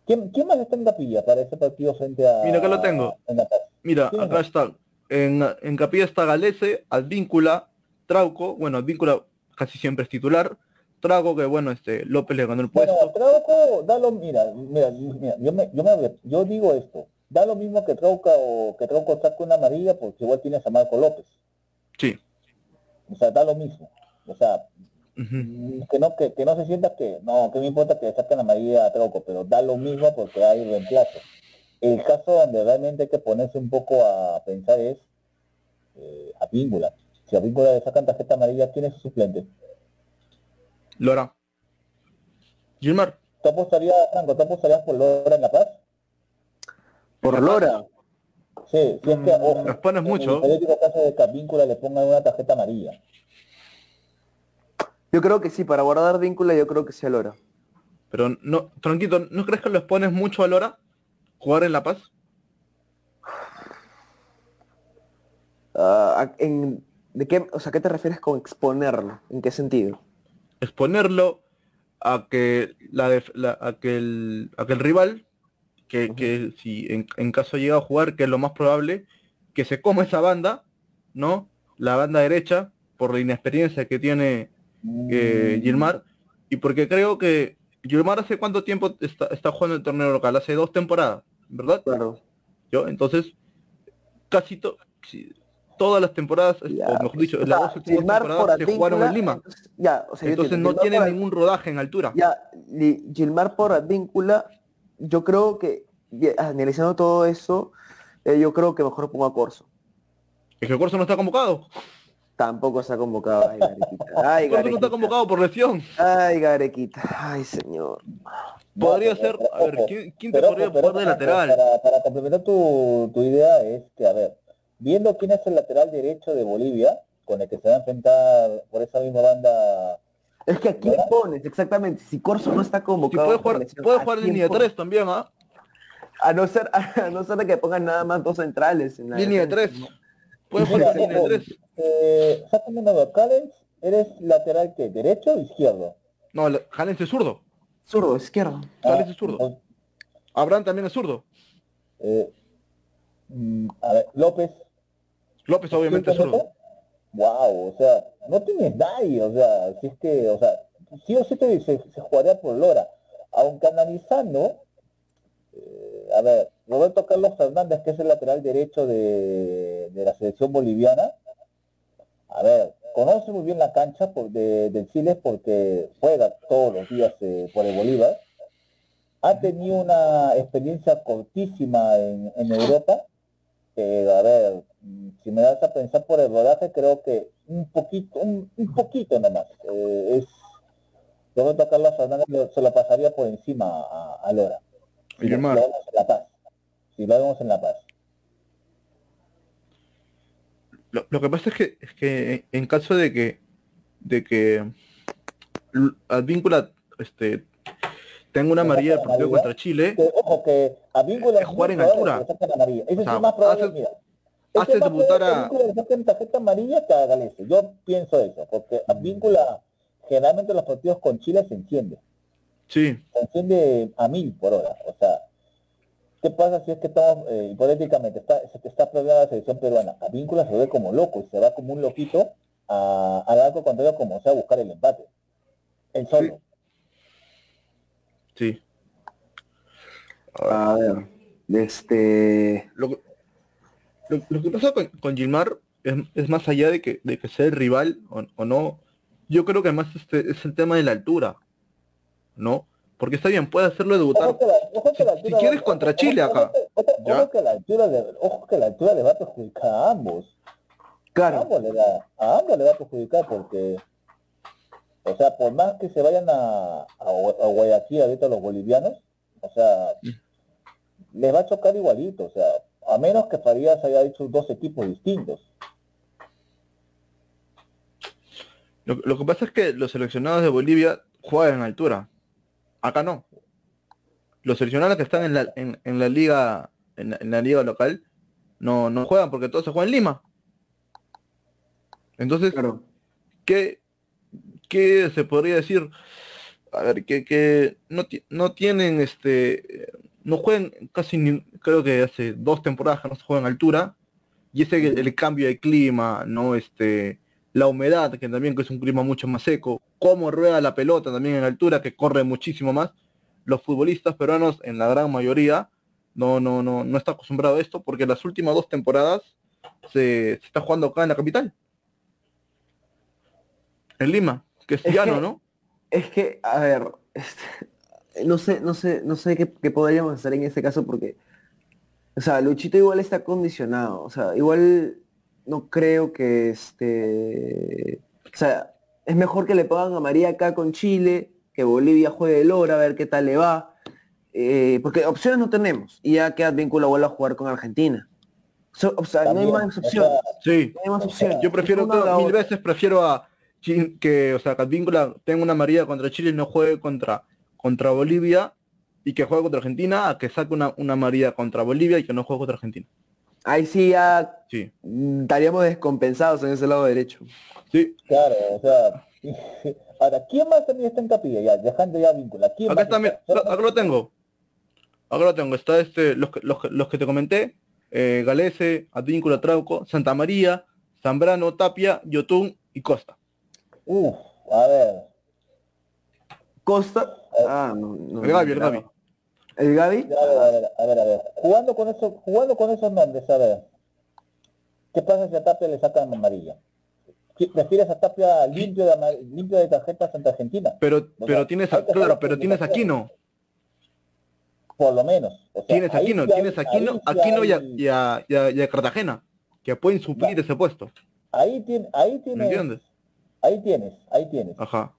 ¿Quién, quién más está en capilla para ese partido frente a... Mira, acá lo tengo. en? Mira, ¿Quién es? acá está. En, en Capilla está Galese, Advíncula, Trauco, bueno, Advíncula casi siempre es titular. Trauco, que bueno, este, López le ganó el Bueno, puesto. Trauco, da lo, mira, mira, mira, yo, me, yo, me- yo digo esto, da lo mismo que Trauco o que Trauco saque una amarilla porque igual tienes a Marco López, Sí. o sea, da lo mismo, o sea, que no, que, que no se sienta que, no, que me importa que saquen amarilla a Trauco, pero da lo mismo porque hay reemplazo. El caso donde realmente hay que ponerse un poco a pensar es eh, a Víncula. Si a Víncula le sacan tarjeta amarilla, ¿quién es su suplente? Lora. Gilmar. ¿Tú apostarías, Franco, tú apostarías por Lora en La Paz? Por Lora. Sí, si es que Las pones en mucho. el hipotético caso de que a Víncula le pongan una tarjeta amarilla. Yo creo que sí, para guardar vínculo yo creo que sí a Lora. Pero no, tranquilo, ¿no crees que lo expones mucho a Lora? Jugar en La Paz. A- en, ¿De qué, o sea, qué te refieres con exponerlo? ¿En qué sentido? Exponerlo a que la, def- la- a que el, a que el rival, que, que si en, en caso llega a jugar, que es lo más probable, que se coma esa banda, ¿no? La banda derecha, por la inexperiencia que tiene eh, Gilmar, y porque creo que Gilmar hace cuánto tiempo está, está jugando el torneo local, hace dos temporadas, ¿verdad? Claro. Yo, entonces, casi to- si- todas las temporadas, Ya, o mejor dicho, o las sea, dos últimas temporadas se jugaron en Lima. entonces- ya, o sea, Entonces no tiene por ningún rodaje en altura. Ya, Gilmar por Advíncula, yo creo que, analizando todo eso, eh, yo creo que mejor pongo a Corso. Es que Corso no está convocado. Tampoco se ha convocado. Ay, Garequita. <laughs> Ay, Corso no está Garequita. convocado por lesión. Ay, Garequita. Ay, señor. Podría ser, a ver, ¿quién, quién te pero podría pero jugar de lateral? Para, para complementar tu, tu idea es que, a ver, viendo quién es el lateral derecho de Bolivia, con el que se va a enfrentar por esa misma banda, Es que aquí ¿Verdad? pones, exactamente. Si Corso no está Si convocado. puede por jugar, lesión, puede ¿a jugar línea pones? 3 también, ¿ah? A no ser, <laughs> a no ser de que pongan nada más dos centrales. En la Línea defensa, 3. ¿no? Puede jugar línea ojo, 3. eh, sácame una duda, Callens, ¿eres lateral que derecho o izquierdo? No, Jalen es zurdo. Zurdo, izquierdo. Callens Ah, es zurdo. entonces, Abraham también es zurdo. eh, a ver, López. López obviamente es zurdo. Wow, o sea, no tienes nadie, o sea, si es que, o sea, sí o sí te, se, se jugaría por Lora, aunque analizando, eh, a ver, Roberto Carlos Fernández, que es el lateral derecho de, de la selección boliviana, a ver, conoce muy bien la cancha por, de, del Chile porque juega todos los días eh, por el Bolívar, ha tenido una experiencia cortísima en, en Europa, que, a ver, si me das a pensar por el rodaje, creo que un poquito, un, un poquito nomás. Eh, es Roberto Carlos Fernández se lo pasaría por encima a, a Lora. Si lo, vemos en La Paz. Si lo vemos en La Paz. Lo, lo que pasa es que, es que en caso de que de que Advíncula este tenga una amarilla del partido contra Chile, Que, ojo, que a Víncula Es jugar en altura. Eso O sea, sí es más probable, hace- mira. Debutar a... Tarjeta amarilla que a Galese. Yo pienso eso, porque Advíncula, generalmente los partidos con Chile se enciende. Sí, Se enciende a mil por hora. O sea, ¿qué pasa si es que estamos, eh, hipotéticamente, está, está planeando la selección peruana? Advíncula se ve como loco y se va como un loquito a- al arco contrario como sea a buscar el empate. El solo. sí. A ver, este... Lo, que- lo, lo que pasa con, con Gilmar es, es más allá de que, de que sea el rival o, o no. Yo creo que además este es el tema de la altura, ¿no? Porque está bien, puede hacerlo debutar. La- Si- quieres va- contra Chile ojo acá, ojo- ¿ya? ojo que la altura le- ojo que la altura le va a perjudicar a ambos. A Claro, ambos le da, a ambos le va a perjudicar porque, o sea, por más que se vayan a, a, a Guayaquil ahorita los bolivianos, o sea, les va a chocar igualito, o sea, a menos que Farías haya hecho dos equipos distintos. Lo, lo que pasa es que los seleccionados de Bolivia juegan en altura. Acá no. Los seleccionados que están en la, en, en la liga en la, en la liga local no, no juegan porque todos se juegan en Lima. Entonces, claro. ¿qué, qué se podría decir? A ver, que, que no, no tienen este no juegan casi ni, creo que hace dos temporadas que no se juegan altura y ese el, cambio de clima, no este la humedad, que también que es un clima mucho más seco, cómo rueda la pelota también en altura, que corre muchísimo más. Los futbolistas peruanos, en la gran mayoría, no, no, no, no está acostumbrado a esto, porque las últimas dos temporadas se está jugando acá en la capital. En Lima, que es que- ¿no? Es que, a ver, este, no sé, no sé, no sé qué, qué podríamos hacer en este caso porque, o sea, Luchito igual está condicionado, o sea, igual no creo que este, o sea, es mejor que le pongan a María acá con Chile, que Bolivia juegue el hora, a ver qué tal le va, eh, porque opciones no tenemos, y ya que Advíncula vuelva a jugar con Argentina. So- o sea, no hay más o opciones, sea, Sí. no hay más opciones. Yo prefiero, mil veces prefiero a que, o sea, que Advíncula tenga una María contra Chile y no juegue contra, contra Bolivia y que juegue contra Argentina a que saque una, una María contra Bolivia y que no juegue contra Argentina. Ahí sí ya Sí. mm, estaríamos descompensados en ese lado derecho. Sí. Claro, o sea, <laughs> ahora, ¿quién más también está en capilla? Ya, dejando ya vínculo. ¿Quién Acá más está, mira, acá lo tengo. Acá lo tengo. Está este, los, que- los, los que te comenté, eh, Galese, Advíncula Trauco, Santa María, Zambrano, Tapia, Yotun y Costa. Uf, a ver. Costa. Ah, no, no, El Gaby, el no. Gaby. ¿El Gaby? A ver, a ver, a ver, a ver. Jugando con eso, jugando con esos nombres, a ver. ¿Qué pasa si a Tapia le sacan amarilla? ¿Qui- ¿Prefieres a Tapia limpio de, limpio de tarjetas ante Argentina? Pero, O pero sea, tienes, a, claro, pero tienes a Aquino. Por lo menos. O sea, Tienes a ahí Aquino, sí hay- tienes a Aquino, ahí sí Aquino y a, y a- y a- y a Cartagena, que pueden suplir ese puesto. Ahí, tiene, ahí ¿Me tienes, entiendes? Ahí tienes, ahí tienes. Ajá.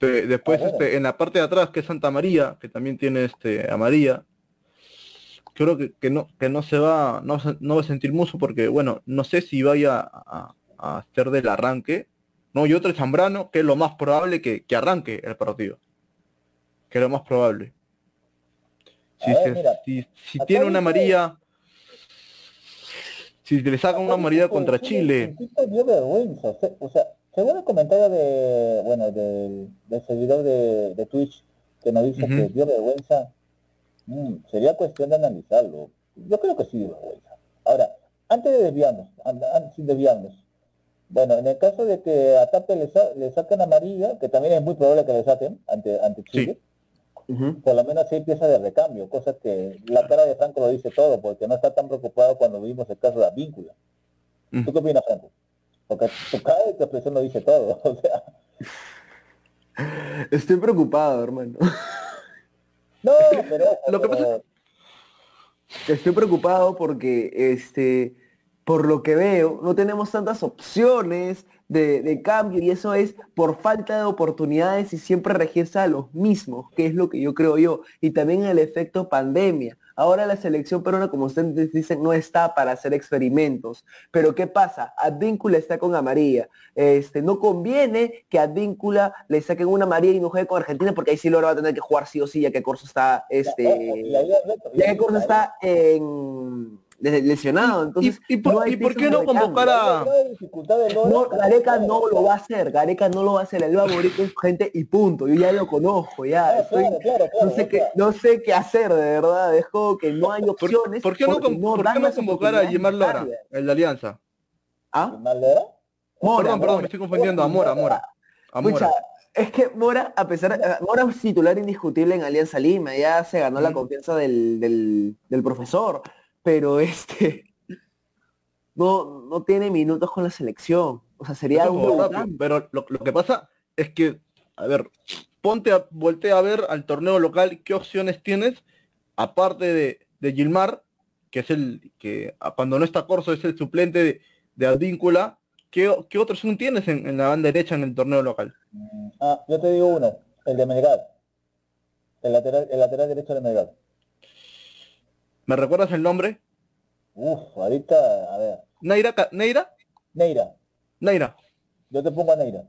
Después, Ah, bueno. este, en la parte de atrás, que es Santa María, que también tiene este a María, creo que, que no, que no se va, no, no va a sentir mucho porque, bueno, no sé si vaya a, a hacer del arranque. No, y otro es Zambrano, que es lo más probable que, que arranque el partido. Que es lo más probable. Si, A ver, se- mira, si, si acá tiene una María, si le sacan una que contra Chile- dio vergüenza. O sea, según el comentario de, bueno, del, del servidor de, de Twitch que nos dice Ujú. que dio vergüenza, mm, sería cuestión de analizarlo. Yo creo que sí dio vergüenza. Ahora, antes de desviarnos, an- an- sin desviarnos, bueno, en el caso de que a Tapia le, sa- le saquen amarilla, que también es muy probable que le saquen ante, ante Chile, Por lo menos hay piezas de recambio, cosa que la cara de Franco lo dice todo, porque no está tan preocupado cuando vimos el caso de la víncula. Mm. ¿Tú qué opinas, Franco? Porque tu cara de expresión lo dice todo, <laughs> o sea, Estoy preocupado, hermano. no, <laughs> pero, Lo que pero- Estoy preocupado porque, este, por lo que veo, no tenemos tantas opciones de, de cambio y eso es por falta de oportunidades y siempre regirse a los mismos, que es lo que yo creo yo. Y también el efecto pandemia. Ahora la selección peruana, como ustedes dicen, no está para hacer experimentos. Pero ¿qué pasa? Advíncula está con amarilla. Este, no conviene que Advíncula le saquen una amarilla y no juegue con Argentina, porque ahí sí lo va a tener que jugar sí o sí, ya que Corso está, este, ya ahí- que Corso está en, lesionado. Entonces, ¿Y, y por, no hay y por qué no de convocar a... De No, Gareca no lo va a hacer, Gareca no lo va a hacer, él va a morir con su gente y punto, yo ya lo conozco, ya, estoy- claro, claro, claro, no sé qué, no sé qué hacer, de verdad, es como que no hay ¿Por, opciones. por qué no, por qué convocar a Yemar Lora, el de Alianza? ¿Ah? ¿Más Lora? Mora, perdón, perdón, Mora. me estoy confundiendo. A Mora, a Mora. A Mora. Es que Mora, a pesar, eh, Mora es titular indiscutible en Alianza Lima, ya se ganó la confianza del, del, del profesor, pero <laughs> este no, no tiene minutos con la selección. O sea, sería un rápido. Pero lo, lo que pasa es que, a ver, ponte a, voltea a ver al torneo local qué opciones tienes, aparte de, de Gilmar, que es el que cuando no está Corso es el suplente de, de Advíncula, ¿qué, qué otra opción tienes en, en la banda derecha en el torneo local? Ah, yo te digo uno, el de Melgar. El lateral, el lateral derecho de Melgar. ¿Me recuerdas el nombre? Uf, ahorita, a ver. Neira, Neira, Neira, Neira. yo te pongo a Neira.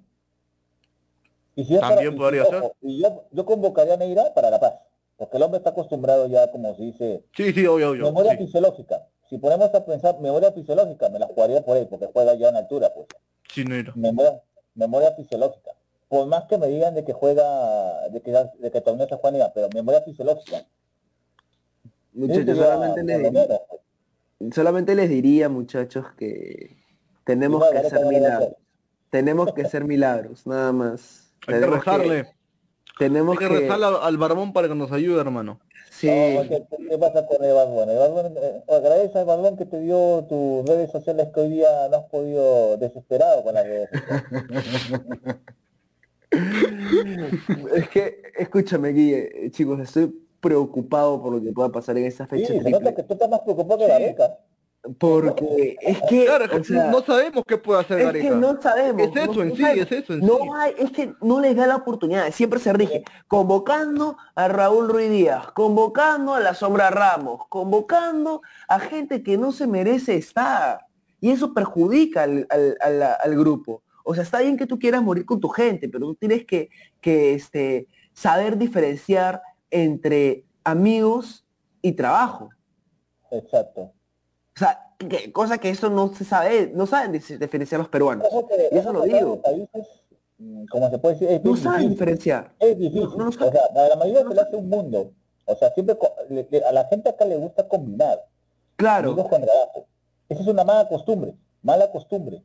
Y si También y si- podría ser. ojo, Y yo, yo convocaría a Neira para La Paz. Porque el hombre está acostumbrado ya, como se dice, Sí, sí, obvio, obvio. memoria sí. fisiológica. Si ponemos a pensar memoria fisiológica, me la jugaría por él, porque juega ya en altura, pues. Sí, Neira. Memoria, memoria fisiológica. Por más que me digan de que juega, de que, de que torneo se juega pero memoria fisiológica. Muchachos, solamente les, diría, solamente les diría, muchachos, que tenemos que hacer milagros. Tenemos que hacer milagros, nada más. Hay que rezarle. tenemos Hay que rezarle al, al barbón para que nos ayude, hermano. sí, No, ¿qué, qué pasa con el Barbón? El Barbón, eh, agradece al Barbón que te dio tus redes sociales que hoy día no has podido desesperado con las redes sociales. <laughs> es que, escúchame, Guille, chicos, estoy preocupado por lo que pueda pasar en esta Sí, fecha se triple, nota que tú estás más preocupado que Gareca. porque es que, Claro, es que o sea, no sabemos qué puede hacer es Gareca. que no sabemos. Es eso no- en sí, es eso en sí. No hay, es que no les da la oportunidad, siempre se rige, convocando a Raúl Ruiz Díaz, convocando a la Sombra Ramos, convocando a gente que no se merece estar. Y eso perjudica al, al- al- al grupo. O sea, está bien que tú quieras morir con tu gente, pero tú tienes que, que este, saber diferenciar entre amigos y trabajo. Exacto. O sea, que- cosa que eso no se sabe, no saben dif- diferenciar los peruanos. Ojo que- Y eso ojo lo digo. países, mm, como se puede decir, es No bien saben difícil. diferenciar. Es difícil. No, no o sea, a la mayoría se le hace un mundo. O sea, siempre le- le- a la gente acá le gusta combinar. Claro. Amigos con trabajo. Esa es una mala costumbre. Mala costumbre.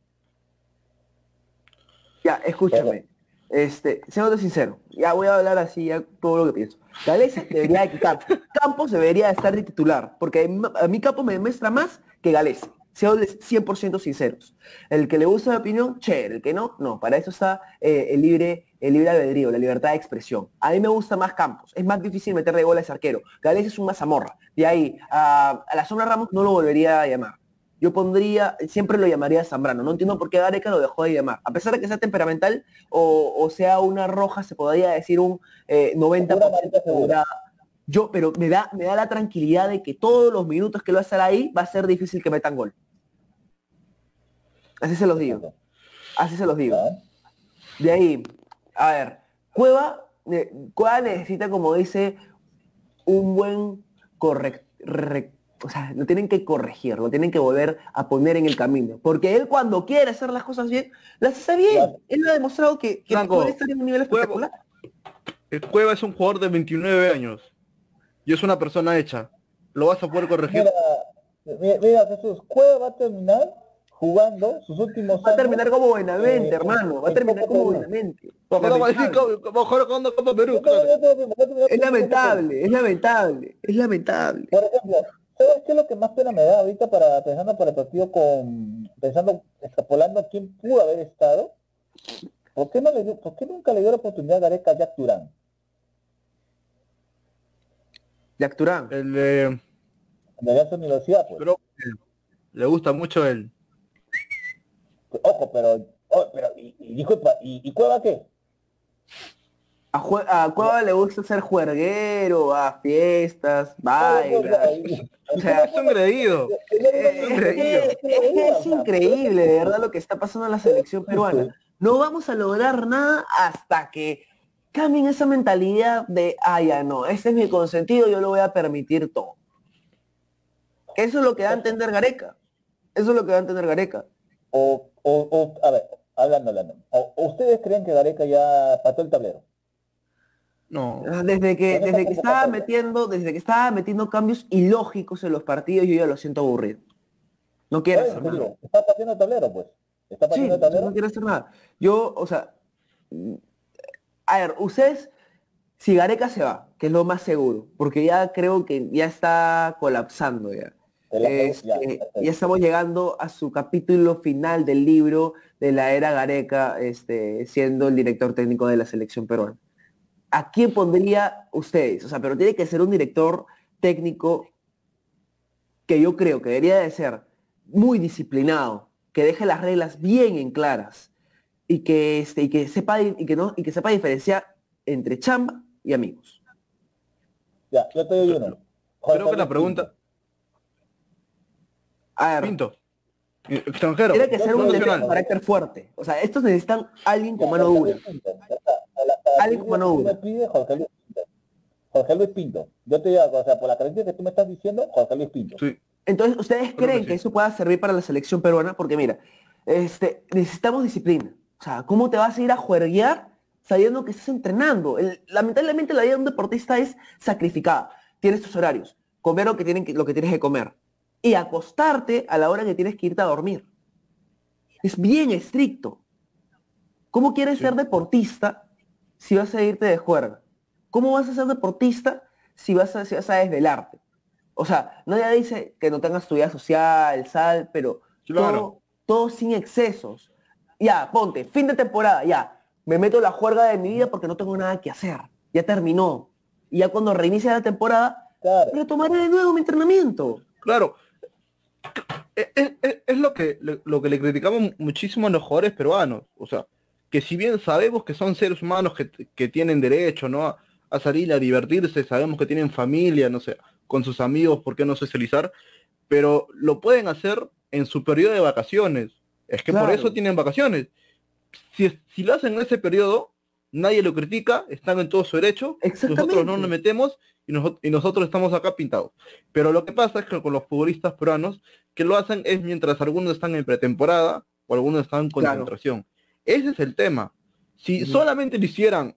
Ya, escúchame. Este, siendo sincero, ya voy a hablar así, ya todo lo que pienso. Gales debería de quitar. <laughs> Campos debería de estar de titular, porque a mí Campos me demuestra más que Gales. Seamos 100% sinceros. El que le gusta la opinión, chévere. El que no, no. Para eso está eh, el libre el libre albedrío, la libertad de expresión. A mí me gusta más Campos. Es más difícil meterle gol a ese arquero. Gales es una zamorra. De ahí, a, a la sombra Ramos no lo volvería a llamar. Yo pondría, siempre lo llamaría Zambrano. No entiendo por qué Gareca lo dejó de llamar. A pesar de que sea temperamental o, o sea una roja, se podría decir un eh, 90% Segura, marica, segura. segura. Yo, pero me da, me da la tranquilidad de que todos los minutos que lo va a estar ahí va a ser difícil que metan gol. Así se los digo. Así se los digo. De ahí, a ver, Cueva, eh, Cueva necesita, como dice, un buen correct, re- o sea, lo tienen que corregir, lo tienen que volver a poner en el camino. Porque él cuando quiere hacer las cosas bien, las hace bien. Claro. Él ha demostrado que, que Franco, puede estar en un nivel espectacular. El Cueva es un jugador de 29 años y es una persona hecha. ¿Lo vas a poder corregir? Mira, mira, Jesús, Cueva va a terminar jugando sus últimos Va a años. terminar como Buenamente, eh, hermano. Va a terminar como. Buenamente. Es lamentable, es lamentable, es lamentable. Por ejemplo, ¿sabes qué es lo que más pena me da ahorita para pensando para el partido con pensando extrapolando a quién pudo haber estado? ¿Por qué no le dio, por qué nunca le dio la oportunidad a Gareca a Jack Turán? Jack Turán. El, eh, De Alianza Universidad, pues. que le gusta mucho el... Ojo, pero, oh, pero y, y dijo y, y Cueva qué? A, jue- a Cueva le gusta ser juerguero, a fiestas, baila. O sea, Es un creído. Es increíble, de verdad, lo que está pasando en la selección peruana. No vamos a lograr nada hasta que cambien esa mentalidad de, ah, ya no, este es mi consentido, yo lo voy a permitir todo. Eso es lo que da a entender Gareca. Eso es lo que da a entender Gareca. O, o, o a ver, hablando, hablando. ¿Ustedes creen que Gareca ya pató el tablero? No. Ah, Desde que, desde que estaba metiendo, desde que estaba metiendo cambios ilógicos en los partidos, yo ya lo siento aburrido. No quiero hacer nada. Está pateando el tablero, pues. Está Sí, el tablero. no quiero hacer nada. Yo, o sea, a ver, ustedes, si Gareca se va, que es lo más seguro, porque ya creo que ya está colapsando ya. Este, ya, ya, perfecto. estamos llegando a su capítulo final del libro de la era Gareca, este, siendo el director técnico de la selección peruana. ¿A quién pondría ustedes? O sea, pero tiene que ser un director técnico que yo creo que debería de ser muy disciplinado, que deje las reglas bien en claras y que, este, y que sepa y que no y que sepa diferenciar entre chamba y amigos. Ya, yo te doy uno. Creo que la pregunta, A ver, Pinto, eh, extranjero, tiene que ser un carácter fuerte. O sea, estos necesitan alguien con mano dura. Luis Pinto. Ya está. A la- a la Alguien con trivia mano que tú dura. me pides, Jorge Luis Pinto. Jorge Luis Pinto. Yo te digo, o sea, por la característica que tú me estás diciendo, Jorge Luis Pinto. Sí, Entonces, ¿ustedes Creo que creen sí. que eso pueda servir para la selección peruana? Porque mira, este, necesitamos disciplina. O sea, ¿cómo te vas a ir a juerguear sabiendo que estás entrenando? El- lamentablemente la vida de un deportista es sacrificada. Tienes tus horarios, comer lo que, tienen que- lo que tienes que comer y acostarte a la hora que tienes que irte a dormir. Es bien estricto. ¿Cómo quieres Sí. ser deportista si vas a irte de juerga? ¿Cómo vas a ser deportista si vas a, si vas a desvelarte? O sea, nadie dice que no tengas tu vida social, sal, pero Claro. todo, todo sin excesos. Ya, ponte, fin de temporada, ya. Me meto la juerga de mi vida porque no tengo nada que hacer. Ya terminó. Y ya cuando reinicia la temporada, Claro. retomaré de nuevo mi entrenamiento. claro. Es, es- es- es lo que lo que le criticamos muchísimo a los jugadores peruanos. O sea, que si bien sabemos que son seres humanos que, que tienen derecho, ¿no? A, a salir a divertirse, sabemos que tienen familia, no sé, con sus amigos, ¿por qué no socializar? Pero lo pueden hacer en su periodo de vacaciones. Es que por eso tienen vacaciones. Si, si lo hacen en ese periodo, nadie lo critica, están en todo su derecho, nosotros no nos metemos y, noso- y nosotros estamos acá pintados. Pero lo que pasa es que con los futbolistas peruanos, que lo hacen es mientras algunos están en pretemporada o algunos están en Claro. Ese es el tema. Si solamente lo hicieran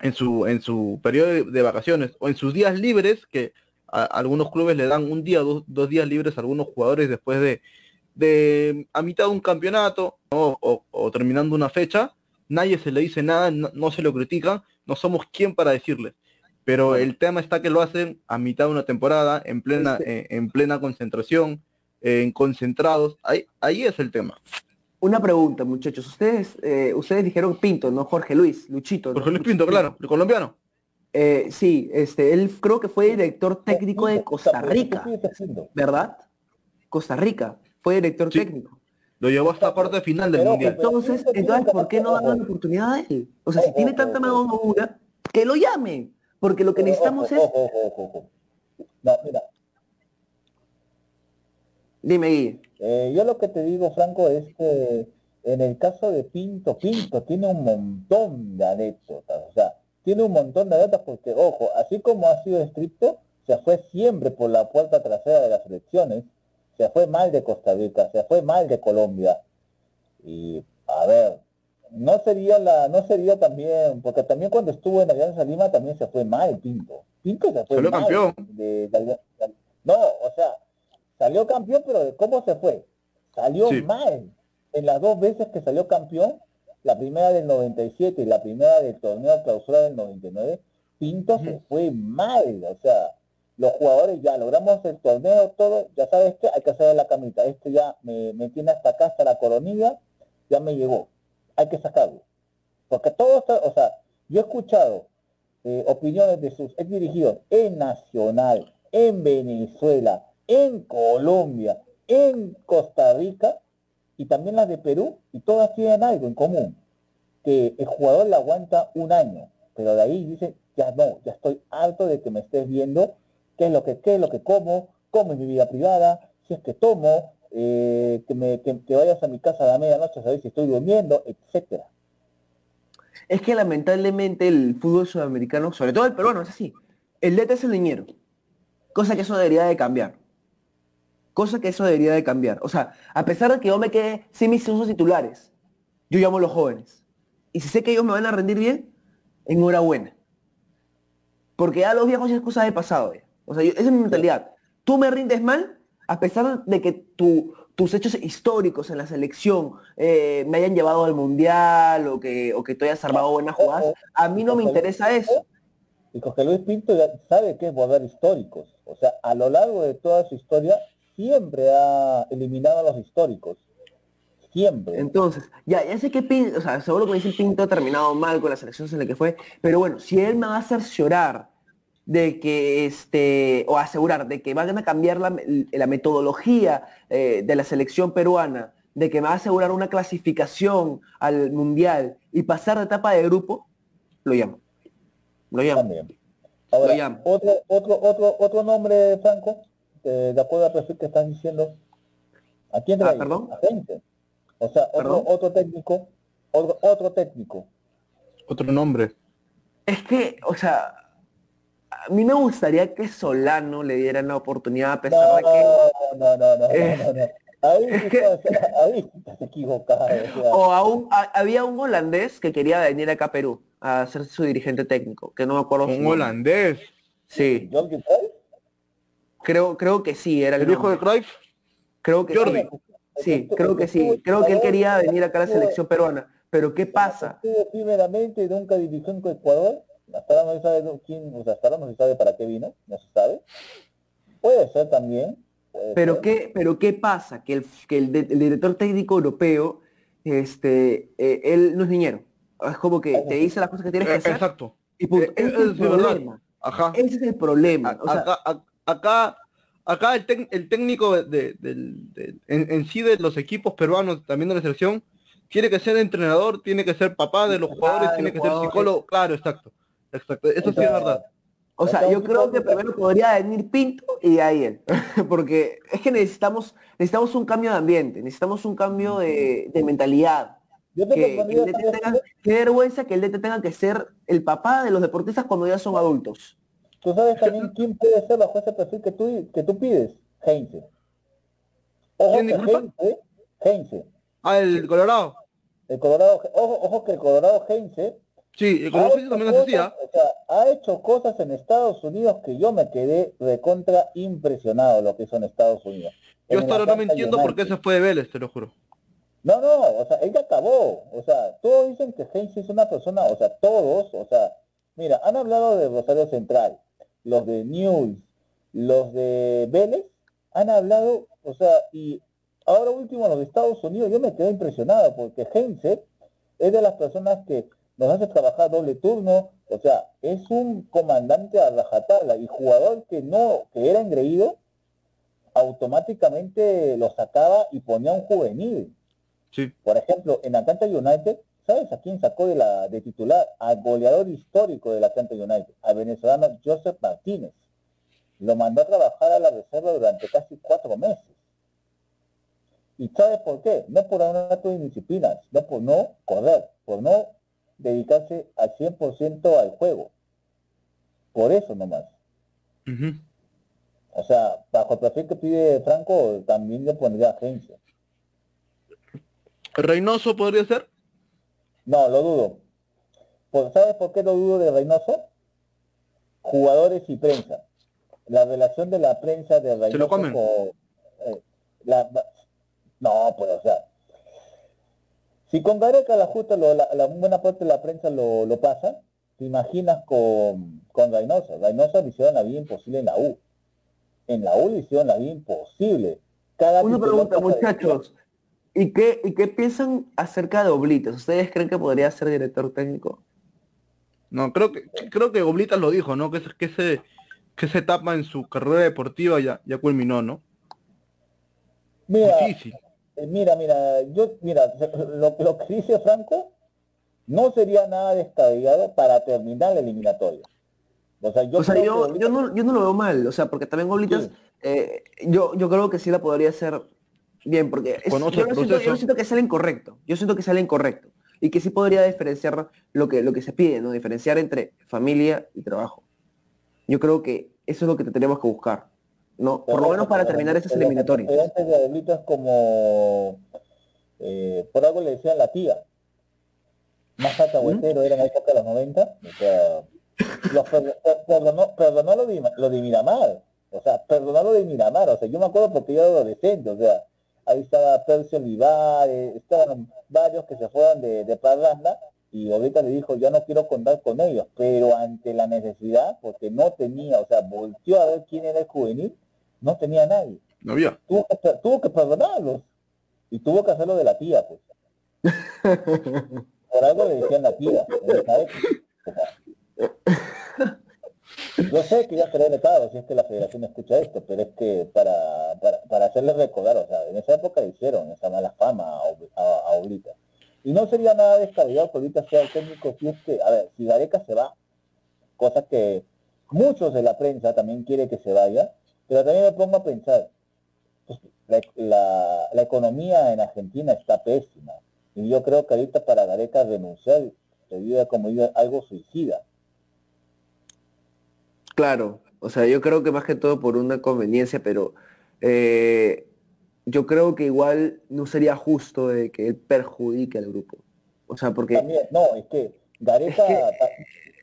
en su, en su periodo de, vacaciones o en sus días libres, que a, algunos clubes le dan un día, dos, dos días libres a algunos jugadores después de, de a mitad de un campeonato ¿no? o, o terminando una fecha, nadie se le dice nada, no, no se lo critican, no somos quien para decirles. Pero el tema está que lo hacen a mitad de una temporada, en plena, en plena concentración, en concentrados, ahí, ahí es el tema. Una pregunta, muchachos. Ustedes, eh, ustedes dijeron Pinto, no Jorge Luis, Luchito. ¿no? Jorge Luis Pinto, claro, el colombiano. Eh, sí, este, él creo que fue director técnico de Costa Rica. ¿verdad? Costa Rica, fue director Sí. técnico. Lo llevó hasta cuarto de final del Pero- mundial. Entonces, entonces, ¿por qué no darle la oportunidad a él? O sea, si tiene tanta mano dura, que lo llame, porque lo que necesitamos es, dime Guille, eh, yo lo que te digo, Franco, es que en el caso de Pinto, Pinto tiene un montón de anécdotas, o sea, tiene un montón de anécdotas porque, ojo, así como ha sido estricto, se fue siempre por la puerta trasera de las elecciones, se fue mal de Costa Rica, se fue mal de Colombia, y a ver, no sería la, no sería también, porque también cuando estuvo en Alianza Lima también se fue mal Pinto. Pinto se fue mal campeón. de- no, o sea, salió campeón, pero ¿cómo se fue? Salió Sí. mal. En las dos veces que salió campeón, la primera del 97 y la primera del torneo clausura del 99, Pinto se fue mal. O sea, los jugadores ya logramos el torneo, todo, ya sabes que hay que hacer la camita. Esto ya me, me tiene hasta acá, hasta la coronilla, ya me llegó. Hay que sacarlo. Porque todo está, o sea, yo he escuchado eh, opiniones de sus ex dirigidos en Nacional, en Venezuela, en Colombia, en Costa Rica y también las de Perú, y todas tienen algo en común, que el jugador la aguanta un año, pero de ahí dice, ya no, ya estoy harto de que me estés viendo qué es lo que, qué es lo que como, cómo es mi vida privada, si es que tomo, eh, que, me, que, vayas a mi casa a la medianoche a saber si estoy durmiendo, etcétera. es que lamentablemente el fútbol sudamericano, sobre todo el peruano, es así. El DT es el niñero, cosa que eso debería de cambiar. Cosa que eso debería de cambiar. O sea, a pesar de que yo me quede sin mis usos titulares, yo llamo a los jóvenes. Y si sé que ellos me van a rendir bien, enhorabuena. Porque ya los viejos ya es cosa de pasado. ya. O sea, yo- esa es mi mentalidad. Tú me rindes mal, a pesar de que tu- tus hechos históricos en la selección eh, me hayan llevado al mundial o que, o que tú hayas armado buenas jugadas, a mí no me interesa eso. Y Jorge Luis Pinto ya sabe que es volver históricos. O sea, a lo largo de toda su historia, siempre ha eliminado a los históricos. Siempre. Entonces, ya, ya sé que Pinto, o sea, seguro que me dice Pinto ha terminado mal con las elecciones en la que fue, pero bueno, si él me va a hacer llorar de que, este, o asegurar de que van a cambiar la, la metodología eh, de la selección peruana, de que me va a asegurar una clasificación al mundial y pasar de etapa de grupo, lo llamo. Lo llamo. También. Ahora, Lo llamo. otro, otro, otro, otro nombre, Franco, eh, de acuerdo al perfil que estás diciendo. ¿A quién Ah, trae? perdón. A gente. O sea, otro, otro técnico, otro, otro técnico. Otro nombre. Es que, o sea, a mí me gustaría que Solano le dieran la oportunidad a pesar No, de que... no, no, no, Eh, no, no. Ahí, es sí que- ahí estás equivocado. o sea. O aún a- había un holandés que quería venir acá a Perú a ser su dirigente técnico, que no me acuerdo Un holandés. Sí, Cruyff, creo, creo que sí, era el, El hijo de. Cruyff. Creo que Jordi. sí. Sí, creo que sí. Creo que él quería venir acá a la selección peruana. Pero ¿qué pasa? Primeramente nunca dirigió en Ecuador. Hasta ahora no se sabe quién, o sea, hasta ahora no se sabe para qué vino, no se sabe. Puede ser también. puede Pero ser. qué, pero qué pasa? Que el, que el, de- el director técnico europeo, este, eh, él no es niñero. Es como que te dice las cosas que tienes que Eh, hacer Exacto. y punto. Eh, Ese es el verdad. problema. Ajá. Ese es el problema. O sea, acá, acá, acá el, tec- el técnico de, en, en sí de los equipos peruanos, también de la selección, tiene que ser entrenador, tiene que ser papá de los jugadores, de tiene que ser psicólogo, claro, exacto. Exacto. Eso sí es verdad. O sea, yo creo que primero podría venir Pinto y de ahí él. <laughs> Porque es que necesitamos, necesitamos un cambio de ambiente, necesitamos un cambio de, de mentalidad. Yo te Que, que propondría, el DT ¿sabes tenga, qué? qué vergüenza que el DT tenga que ser el papá de los deportistas cuando ya son adultos. Tú sabes también quién puede ser bajo ese perfil que tú, que tú pides. Heinze. Ojo ¿Quién? Heinze, Heinze, Ah, el Colorado. el Colorado, ojo, ojo que el Colorado Heinze Sí, el Colorado hecho también cosas, decía. o sea, ha hecho cosas en Estados Unidos que yo me quedé recontra impresionado lo que hizo en Estados Unidos. Yo hasta ahora no me entiendo por qué se fue de Vélez, te lo juro. No, no, o sea, ella acabó. O sea, todos dicen que Heinze es una persona, o sea, todos, o sea, mira, han hablado de Rosario Central, los de News, los de Vélez, han hablado, o sea, y ahora último los de Estados Unidos, yo me quedé impresionado porque Heinze es de las personas que nos hace trabajar doble turno, o sea, es un comandante a rajatabla y jugador que no, que era engreído, automáticamente lo sacaba y ponía un juvenil. Sí. Por ejemplo, en Atlanta United, ¿sabes a quién sacó de la de titular? Al goleador histórico del Atlanta United, al venezolano Joseph Martínez. Lo mandó a trabajar a la reserva durante casi cuatro meses. ¿Y sabes por qué? No por un acto de indisciplina, sino por no correr, por no dedicarse al 100% al juego. Por eso nomás. O sea, bajo el perfil que pide Franco, también le pondría agencia. Reynoso podría ser. No, lo dudo. Por- ¿Sabes por qué lo dudo de Reynoso? Jugadores y prensa. La relación de la prensa de Reynoso lo comen. con... eh, la- no, pues, o sea... Si con Gareca la justa, lo- la, la buena parte de la prensa lo, lo pasa, te imaginas con, con Reynoso. Reynoso le hicieron la vida imposible en la U. En la U le hicieron la vida imposible. Cada Una pregunta, muchachos. ¿Y qué, ¿Y qué piensan acerca de Oblitas? ¿Ustedes creen que podría ser director técnico? No, creo que creo que Oblitas lo dijo, ¿no? Que, que ese que esa etapa en su carrera deportiva ya, ya culminó, ¿no? Mira, Difícil. Eh, Mira, mira, yo, mira, lo, lo que dice Franco no sería nada descabellado para terminar la eliminatoria. O sea, yo, o sea, creo yo, no, yo no lo veo mal, o sea, porque también Oblitas, Sí. eh, yo, yo creo que sí la podría hacer bien, porque es- yo, no siento, yo proceso. no siento que sale incorrecto, yo siento que sale incorrecto, y que sí podría diferenciar lo que, lo que se pide, ¿no? Diferenciar entre familia y trabajo. Yo creo que eso es lo que tenemos que buscar. ¿no? Por lo menos para terminar esas eliminatorias. Antes de Diablito es como, eh, por algo le decían la tía. Más alcahuetero era en la época de los 90. O sea, los perdonó, perdonó lo, de, lo de Miramar. O sea, perdonó lo de Miramar. O sea, yo me acuerdo porque yo era adolescente. O sea, ahí estaba Percio Olivares, estaban varios que se fueron de, de Parranda y ahorita le dijo, yo no quiero contar con ellos, pero ante la necesidad, porque no tenía, o sea, volteó a ver quién era el juvenil, no tenía nadie. No había. Tuvo que, tuvo que perdonarlos y tuvo que hacerlo de la tía, pues. <laughs> Por algo le decían la tía. <laughs> Yo sé que ya será vetado si es que la federación escucha esto, pero es que para, para, para hacerles recordar, o sea, en esa época hicieron esa mala fama a, a, ahorita. Y no sería nada descabellado que ahorita sea el técnico si es que, a ver, si Gareca se va, cosa que muchos de la prensa también quiere que se vaya, pero también me pongo a pensar, pues, la, la, economía en Argentina está pésima. Y yo creo que ahorita para Gareca renunciar sería como algo suicida. Claro, o sea, yo creo que más que todo por una conveniencia, pero eh, yo creo que igual no sería justo de que él perjudique al grupo. O sea, porque... También, no, es que Gareca,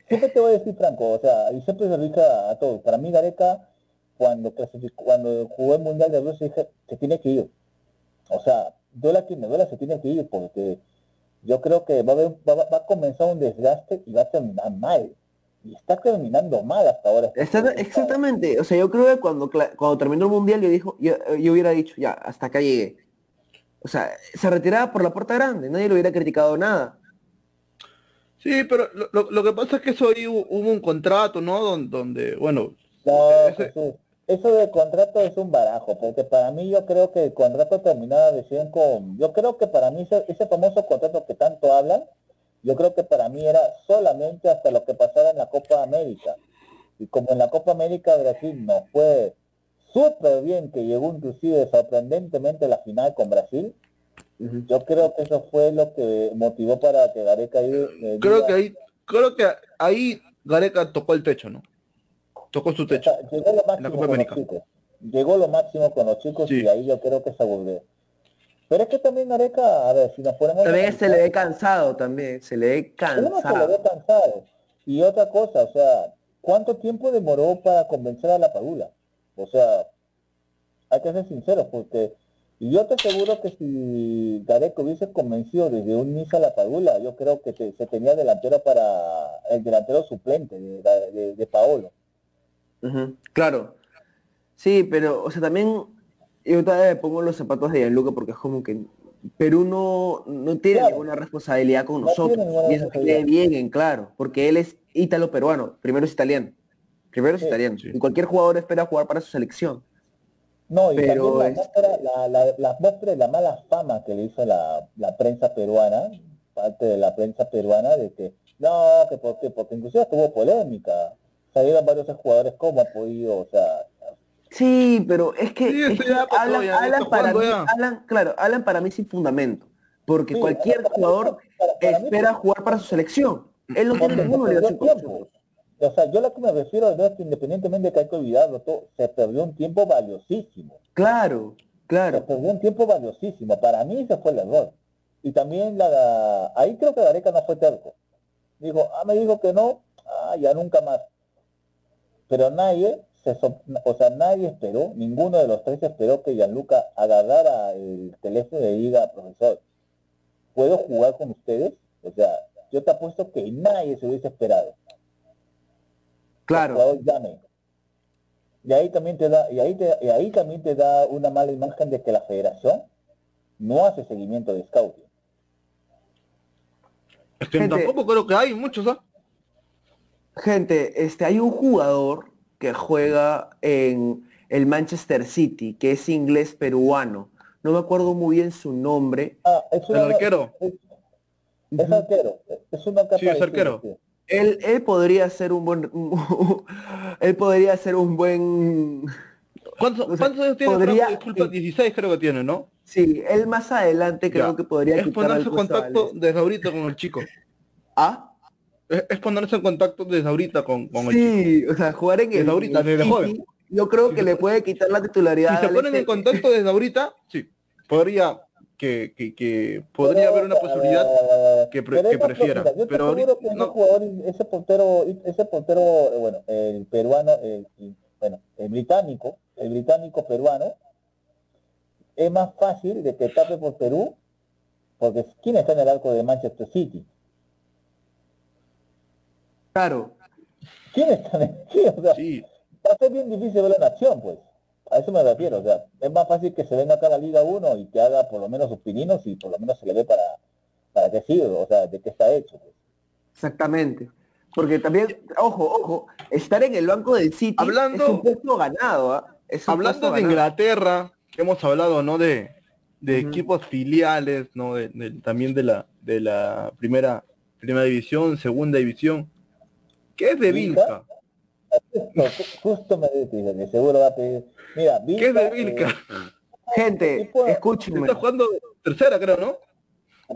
siempre te voy a decir franco, o sea, y siempre se dice a todos, para mí Gareca, cuando cuando jugó el Mundial de Rusia, dije, se tiene que ir. O sea, duela quien me duela, se tiene que ir, porque yo creo que va a, va, va a comenzar un desgaste y va a terminar mal y está terminando mal hasta ahora. exactamente, o sea, yo creo que cuando, cuando terminó el mundial yo dijo, yo, hubiera dicho, ya, hasta acá llegué. O sea, se retiraba por la puerta grande, nadie lo hubiera criticado nada. Sí, pero lo, que pasa es que eso ahí hubo, un contrato, ¿no? Donde, bueno. No, eso de contrato es un barajo, porque para mí yo creo que el contrato terminaba recién con, yo creo que para mí ese, ese famoso contrato que tanto hablan, yo creo que para mí era solamente hasta lo que pasara en la Copa América. Y como en la Copa América Brasil no fue súper bien, que llegó inclusive sorprendentemente a la final con Brasil, yo creo que eso fue lo que motivó para que Gareca eh, creo que ahí creo que ahí Gareca tocó el techo no tocó su techo llegó lo máximo con los chicos. Llegó lo máximo con los chicos y ahí yo creo que se volvió pero es que también Areca, a ver, si nos ponemos... También se le ve cansado también, se le ve cansado. se le ve cansado. Y otra cosa, o sea, ¿cuánto tiempo demoró para convencer a la Padula? O sea, hay que ser sinceros, porque... Yo te aseguro que si Gareca hubiese convencido desde un inicio a la Padula, yo creo que se tenía delantero para el delantero suplente de, Paolo. Claro. Sí, pero, o sea, también yo también pongo los zapatos de Gianluca porque es como que Perú no, no tiene ninguna responsabilidad con nosotros. Y eso quede bien en claro, porque él es ítalo-peruano, primero es italiano. Primero es italiano. Y cualquier jugador espera jugar para su selección. No, y Pero la, muestra, la, la, mala fama que le hizo la, la prensa peruana, parte de la prensa peruana, de que no, que porque, porque inclusive tuvo polémica. Salieron varios jugadores, ¿cómo ha podido? O sea, Sí, pero es que, Alan, para mí, claro, Alan para mí sin fundamento, porque cualquier jugador espera jugar para su selección. Él no tiene ninguna obligación O sea, yo lo que me refiero es que independientemente de que hay que olvidarlo, todo, se perdió un tiempo valiosísimo. Claro, claro. Se perdió un tiempo valiosísimo. Para mí ese fue el error. Y también la, ahí creo que Gareca no fue terco. Dijo, ah, me dijo que no, ah, ya nunca más. Pero nadie o sea, nadie esperó, ninguno de los tres esperó que Gianluca agarrara el teléfono y diga, profesor, ¿puedo jugar con ustedes? O sea, yo te apuesto que nadie se hubiese esperado. Claro. Y ahí también te da, y ahí, y ahí también te da una mala imagen de que la federación no hace seguimiento de scouting. Es que tampoco creo que hay muchos, ¿ah? Gente, este, hay un jugador que juega en el Manchester City, que es inglés peruano. No me acuerdo muy bien su nombre. Ah, es un arquero. Es, arquero. Es un sí, es arquero. Él, él podría ser un buen <laughs> él podría ser un buen ¿Cuántos, años tiene? Podría, Disculpa, 16 creo que tiene, ¿no? Sí, él más adelante creo que podría es ponerse en contacto desde ahorita con el chico. ¿Ah? Es, ponerse en contacto desde ahorita con, con el chico. Sí, o sea, jugar en desde el, ahorita, desde joven. yo creo que le puede quitar la titularidad. Si se ponen en contacto desde ahorita, sí, podría que, que, que podría haber una posibilidad que pre- que prefiera. Yo pero ahorita que ese no. jugador, ese portero, ese portero, bueno, el peruano, el- bueno, el británico, el británico peruano, es más fácil de que tape por Perú, porque ¿quién está en el arco de Manchester City? Claro. ¿Quién está en el, quién? O sea, Sí, va a ser bien difícil verlo en acción, pues. A eso me refiero, o sea, es más fácil que se venga acá a la Liga 1 y que haga por lo menos sus pininos y por lo menos se le ve para, para qué sirve, o sea, de qué está hecho. Pues. Exactamente. Porque también, ojo, ojo, estar en el banco del City Hablando- es un puesto ganado, ¿ah? Es un hablando puesto de ganado. Inglaterra, hemos hablado, ¿no? De, de equipos filiales, ¿no? De, de- también de la de la primera primera división, segunda división. ¿Qué es de ¿Vilca? Vilca? Justo me dice que seguro va a pedir. Mira, ¿Qué es de Vilca, Vilca? eh, Gente, escúchenme. Está jugando tercera, creo, ¿no?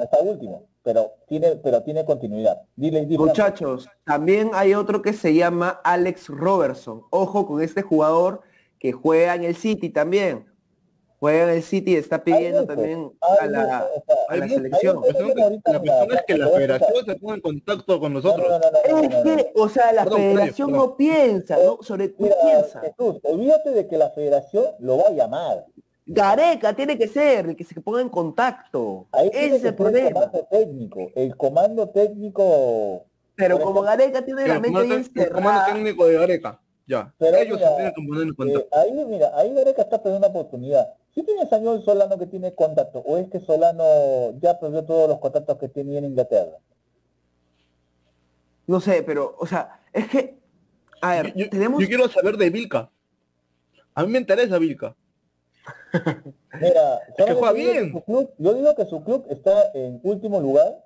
está último, pero tiene, pero tiene continuidad. Dile, dile Muchachos, también hay otro que se llama Alex Robertson. Ojo con este jugador que juega en el City también. Juega en el City y está pidiendo también hay a la, a la Hay selección. La cuestión es que la federación se ponga en contacto con No, nosotros. no, no, no, no, Es que, o sea, la Perdón, federación perdón. no piensa, ¿no? Sobre Mira, piensa. Jesús, olvídate de que la federación lo va a llamar. Gareca tiene que ser el que se ponga en contacto. Ahí Ese es el ser el problema. comando técnico. El comando técnico. Pero como Gareca tiene la El mente bien el comando cerrada, técnico de Gareca. Ya. Pero Ellos mira, se tienen que poner en eh, contacto. ahí, mira, ahí Gareca está perdiendo una oportunidad. Si tienes a Joel Solano que tiene contacto, o es que Solano ya perdió todos los contactos que tenía en Inglaterra. no sé, pero, o sea, es que, a ver, yo, tenemos... yo quiero saber de Vilca. A mí me interesa Vilca. Mira, <laughs> que solamente juega que bien. su club- yo digo que su club está en último lugar,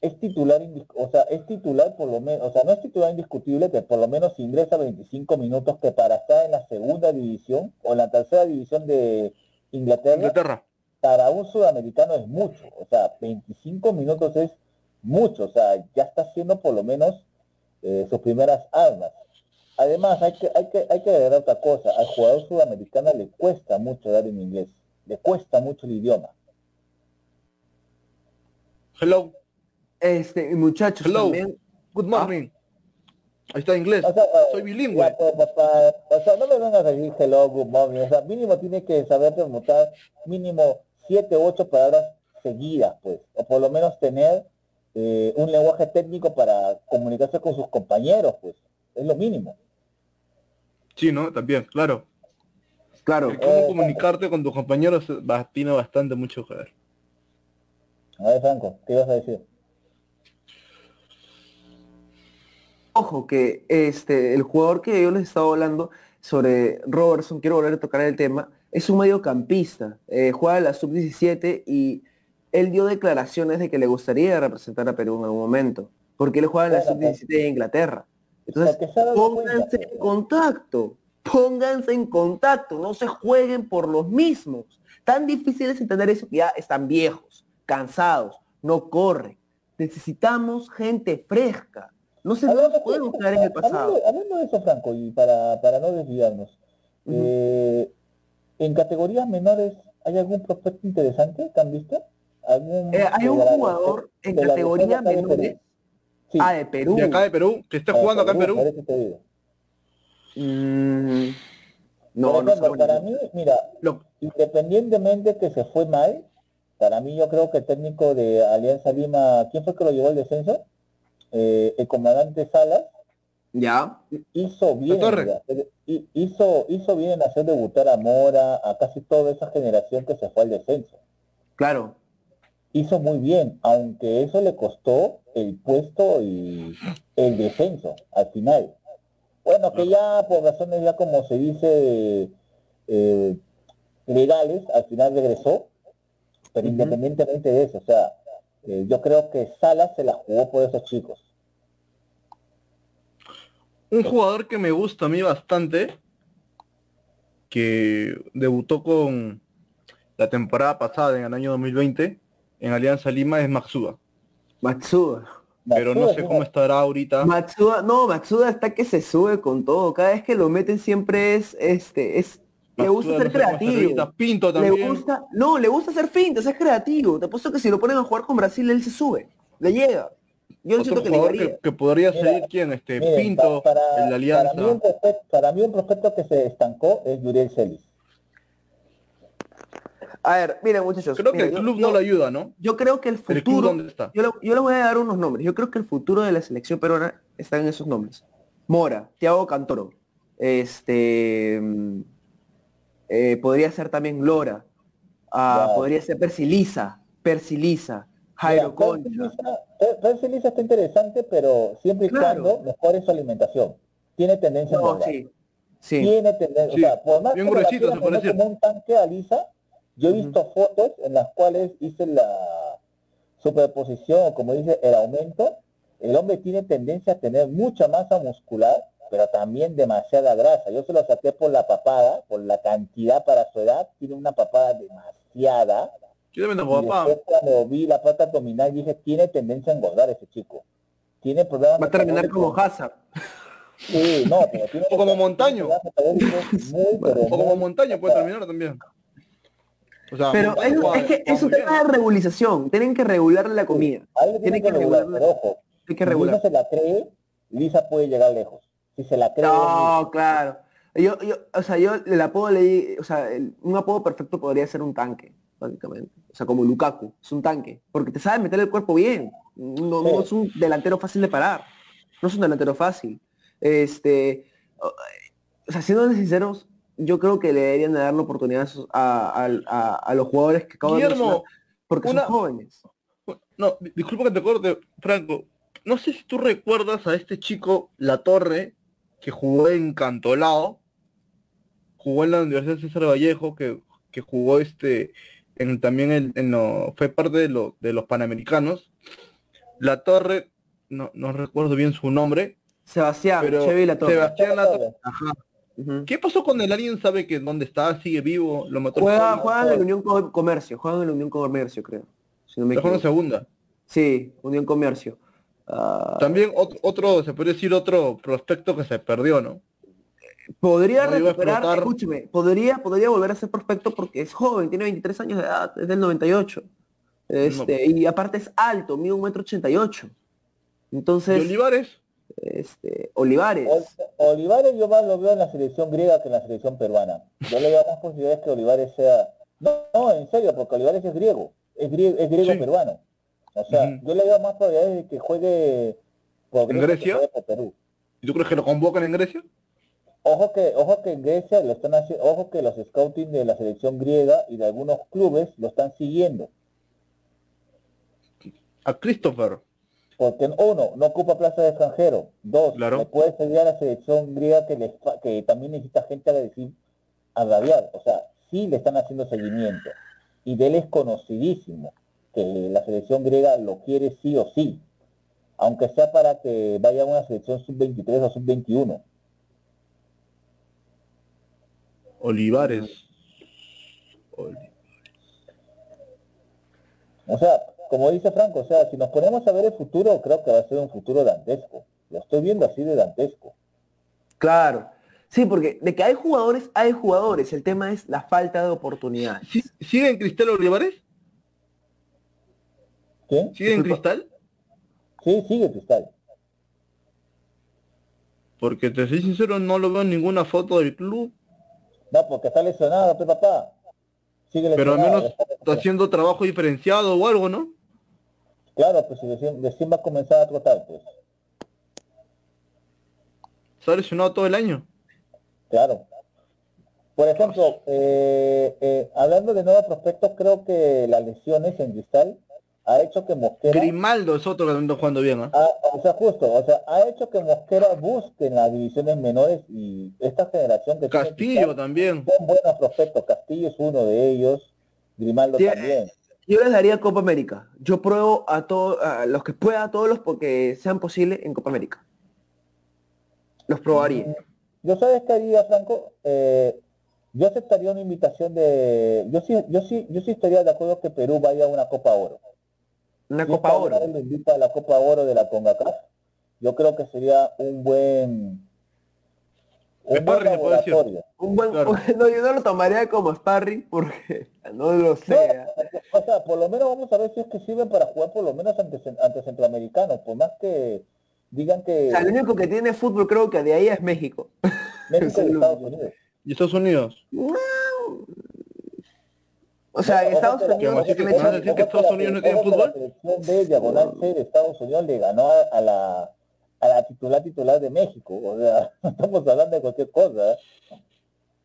es titular, o sea, es titular por lo menos, o sea, no es titular indiscutible, que por lo menos ingresa 25 minutos, que para estar en la segunda división o en la tercera división de Inglaterra, Inglaterra. para un sudamericano es mucho, o sea, 25 minutos es mucho, o sea, ya está haciendo por lo menos eh, sus primeras armas. Además, hay que, hay que, hay que agregar otra cosa, al jugador sudamericano le cuesta mucho dar en inglés, le cuesta mucho el idioma. Hello. Este, muchachos, Hello. también... Good morning. Ahí está inglés. O sea, eh, Soy bilingüe. ya, pues, papá, o sea, no me vengas a decir hello, good morning, o sea, mínimo tiene que saber permutar mínimo siete u ocho palabras seguidas, pues, o por lo menos tener eh, un lenguaje técnico para comunicarse con sus compañeros, pues, es lo mínimo. Sí, ¿no? También, claro. Claro, El cómo Eh, comunicarte con tus compañeros va- tiene bastante mucho que ver. A ver, Franco, ¿qué ibas a decir? Ojo que este, el jugador que yo les estaba hablando sobre Robertson, quiero volver a tocar el tema, es un mediocampista, eh, juega en la sub-17 y él dio declaraciones de que le gustaría representar a Perú en algún momento, porque él juega en la Bueno, pues. sub-17 de Inglaterra. Entonces, pónganse en contacto, pónganse en contacto, no se jueguen por los mismos. Tan difícil es entender eso que ya están viejos, cansados, no corren. Necesitamos gente fresca. No se no quedar en el pasado. Hablando, hablando de eso, Franco, y para, para no desviarnos, eh, en categorías menores, ¿hay algún prospecto interesante que han visto? ¿Algún Eh, hay un la- jugador en categoría menores, Perú? Sí, ah, de Perú. De acá de Perú, que esté ah, jugando acá en Perú. te digo. Mm, no, no ejemplo, para mí, mira, Lo- independientemente que se fue mal, para mí yo creo que el técnico de Alianza Lima, ¿quién fue que lo llevó al descenso? Eh, el comandante Salas, Ya. hizo bien hacer- hi- hizo hizo bien en hacer debutar a Mora a casi toda esa generación que se fue al descenso Claro. hizo muy bien aunque eso le costó el puesto y el descenso al final bueno que ya por razones ya como se dice eh, legales al final regresó pero independientemente de eso o sea eh, yo creo que Salas se la jugó por esos chicos Un jugador que me gusta a mí bastante, que debutó con la temporada pasada, en el año 2020, en Alianza Lima, es Maxuda. Matsuda. pero no Matsuda sé cómo estará ahorita. Matsuda, no, Matsuda está que se sube con todo. Cada vez que lo meten siempre es, este, es, le gusta ser creativo. Pinto Le también. gusta, no, le gusta hacer fintas, es creativo. Te apuesto que si lo ponen a jugar con Brasil, él se sube. Le llega. Yo Otro siento que le jugador llegaría. que, que podría Mira, salir quién, este Miren, Pinto, pa- para, el de Alianza. Para mí, un prospecto, para mí un prospecto que se estancó es Yuriel Celis. A ver, miren muchachos. Creo que el yo- club yo- no lo ayuda, ¿no? Yo creo que el ¿El club futuro, dónde está? yo le, yo le voy a dar unos nombres. Yo creo que el futuro de la selección peruana está en esos nombres. Mora, Thiago Cantoro, este, eh, podría ser también Lora, ah, Wow. podría ser Persiliza, Persiliza, Jairo Mira, Concha. Percy Lisa- Percy Lisa está interesante, pero siempre y Claro. cuando mejore su alimentación. Tiene tendencia a No, engordar. sí, sí. Tiene tendencia, Sí, o sea, por más bien que gruesito, se como un tanque a Lisa, yo he visto fotos en las cuales hice la superposición, como dice, el aumento. El hombre tiene tendencia a tener mucha masa muscular, pero también demasiada grasa. Yo se lo saqué por la papada, por la cantidad para su edad, tiene una papada demasiada. Yo también tengo papá. después cuando vi la parte abdominal dije, tiene tendencia a engordar ese chico. Tiene problemas Va a terminar como. Hazard. Sí, no, pero tiene O como Montaño. muy, <laughs> pero O como montaña puede terminar también. O sea, Pero es, que es un tema de regularización. Tienen que regularle la comida. Tiene tienen que que regular, regular. pero ojo, Hay que si regular. Lisa se la cree, Lisa puede llegar lejos. Si se la cree, No, claro. Yo, yo, o sea, yo el apodo le di, o sea, el- un apodo perfecto podría ser un tanque, básicamente. O sea, como Lukaku, es un tanque. Porque te sabe meter el cuerpo bien. No, es un delantero fácil de parar. No es un delantero fácil. Este, o o sea, siendo sinceros, yo creo que le deberían de dar la oportunidad a, a, a- los jugadores que acabo de Guillermo, mencionar, porque una- son jóvenes. No, di- disculpa que te corte, Franco. No sé si tú recuerdas a este chico La Torre que jugó en Cantolao, jugó en la Universidad César Vallejo, que, que jugó este en, también en, en lo- fue parte de, lo- de los Panamericanos. La Torre, no, no recuerdo bien su nombre, Sebastián, pero Chevy La Torre. Sebastián La Torre. Ajá. ¿Qué pasó con él? ¿Alguien sabe que dónde está? ¿Sigue vivo? ¿Lo mató el Juega, juega en la Unión Co- Comercio, juega en la Unión Comercio, creo. Si no me equivoco. segunda. Sí, Unión Comercio. Ah, También otro, otro, se puede decir otro prospecto que se perdió, ¿no? podría no recuperar, explotar. escúcheme, podría, podría volver a ser prospecto porque es joven, tiene 23 años de edad, es del 98. Este, y aparte es alto, mide un metro 88. ¿Y Entonces, Olivares? este, Olivares. Ol- Olivares yo más lo veo en la selección griega que en la selección peruana. Yo le veo más posibilidades que Olivares sea... No, no, en serio, porque Olivares es griego, es griego, es griego Sí. peruano. O sea, yo le veo más probabilidades de que juegue por ¿En Grecia que por Perú. ¿Y tú crees que lo convocan en Grecia? Ojo que, ojo que en Grecia lo están haciendo, ojo que los scouting de la selección griega y de algunos clubes lo están siguiendo. A Christopher. Porque uno, no ocupa plaza de extranjero. Dos, Claro. le puede servir a la selección griega que, le fa- que también necesita gente a decir a rabiar. O sea, sí le están haciendo seguimiento. Y de él es conocidísimo que la selección griega lo quiere sí o sí. Aunque sea para que vaya a una selección sub-23 o sub-21. Olivares. Oli- O sea, como dice Franco, o sea, si nos ponemos a ver el futuro, creo que va a ser un futuro dantesco. Lo estoy viendo así de dantesco. Claro. Sí, porque de que hay jugadores, hay jugadores. El tema es la falta de oportunidades. ¿Sí- ¿Sigue en Cristal Olivares? ¿Quién? ¿Sigue en. Cristal? Sí, sigue Cristal. Porque te soy sincero, no lo veo en ninguna foto del club, No, porque está lesionado, tu papá. Sigue pero al menos está haciendo trabajo diferenciado o algo, ¿no? Claro, pues si recién, recién va a comenzar a trotar, pues. Está lesionado todo el año. Claro. Por ejemplo, eh, eh, hablando de nuevos prospectos, creo que las lesiones en Cristal ha hecho que Mosquera... Grimaldo es otro que jugando bien, ¿ah? Ah, o sea, justo, o sea, ha hecho que Mosquera busque en las divisiones menores y esta generación que Castillo también. son buenos prospectos. Castillo es uno de ellos, Grimaldo también. Yo les daría Copa América. Yo pruebo a todos, a los que pueda, a todos los porque sean posibles en Copa América. Los probaría. Yo sabes qué haría, Franco, Eh, yo aceptaría una invitación de, yo sí, yo sí, yo sí estaría de acuerdo que Perú vaya a una Copa Oro. Una Copa Oro. invita a la Copa Oro de la CONCACAF, yo creo que sería un buen un buen laboratorio. Un buen, Claro. <laughs> no, yo no lo tomaría como sparring porque <laughs> no lo sé. O sea, por lo menos vamos a ver si es que sirven para jugar por lo menos ante, cen- ante centroamericanos, por más que digan que O sea, el único que tiene fútbol creo que de ahí es México. México y <laughs> Estados. Unidos. ¿Y Estados Unidos? O sea, Ojo Estados Unidos ¿Me vas a decir le que- me vas a decir que Estados Unidos no tiene fútbol? La de diagonal C de Estados Unidos le ganó a, a la a la titular titular de México. O sea, no estamos hablando de cualquier cosa. ¿eh?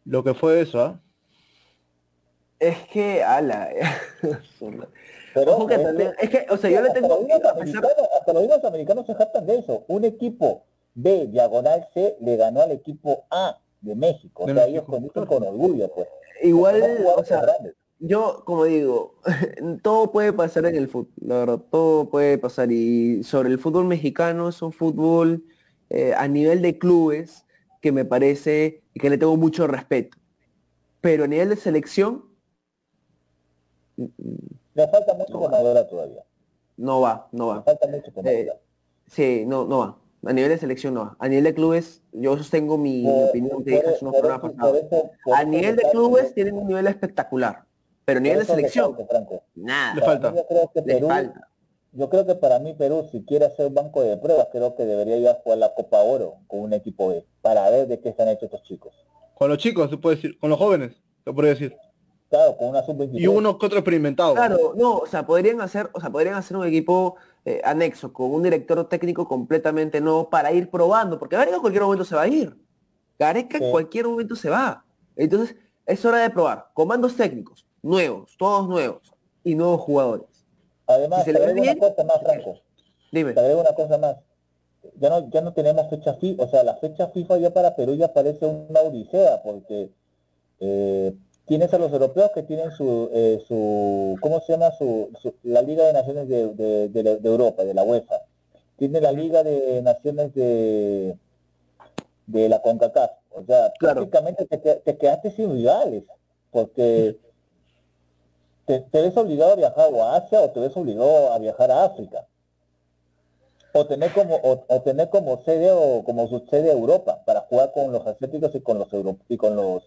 Lo que fue eso, ¿ah? es que, ala. Pero Ojo que es también, es que, o sea, yo le hasta tengo, los pesar, americanos- hasta los mismos americanos se jactan de eso. Un equipo B diagonal C le ganó al equipo A de México. O De sea, México, ellos con, dicen claro. con orgullo, pues. igual, No o sea, con grandes. Yo, como digo, <laughs> todo puede pasar en el fútbol, la verdad, todo puede pasar. Y sobre el fútbol mexicano, es un fútbol eh, a nivel de clubes que me parece que le tengo mucho respeto. Pero a nivel de selección, mm, Le falta mucho No todavía. no va, no Le va. falta mucho Eh. Sí, no, no va. A nivel de selección no va. A nivel de clubes, yo sostengo mi, mi Por- opinión que por- dije hace unos programas pasados. A nivel de clubes tienen un nivel espectacular, pero a nivel de por eso selección, nada. Le falta. Yo creo que Le Perú, falta. yo creo que para mí Perú, si quiere hacer banco de pruebas, creo que debería ir a jugar la Copa Oro con un equipo B, para ver de qué están hechos estos chicos. Con los chicos, se puede decir, con los jóvenes, se podría decir. Claro, con una sub-23. Y uno que otro experimentado. Claro, no, o sea, podrían hacer, o sea, podrían hacer un equipo eh, anexo con un director técnico completamente nuevo para ir probando, porque Gareca en cualquier momento se va a ir. Gareca en Sí. cualquier momento se va. Entonces, es hora de probar. Comandos técnicos, nuevos, todos nuevos, y nuevos jugadores. Además, si se te agrego una cosa más, Franco. Dime. Te agrego una cosa más. Ya no, ya no tenemos fecha FIFA, o sea, la fecha FIFA ya para Perú ya parece una odisea, porque eh, tienes a los europeos que tienen su, eh, su ¿cómo se llama? Su, su- la Liga de Naciones de, de- de la- de Europa, de la UEFA. Tiene la Liga de Naciones de, de la CONCACAF. O sea, Claro. prácticamente te, te quedaste sin rivales, porque te, te ves obligado a viajar o a Asia o te ves obligado a viajar a África. O tener como, o, o tener como sede o como su sede Europa para jugar con los asiáticos y con los euro- y con los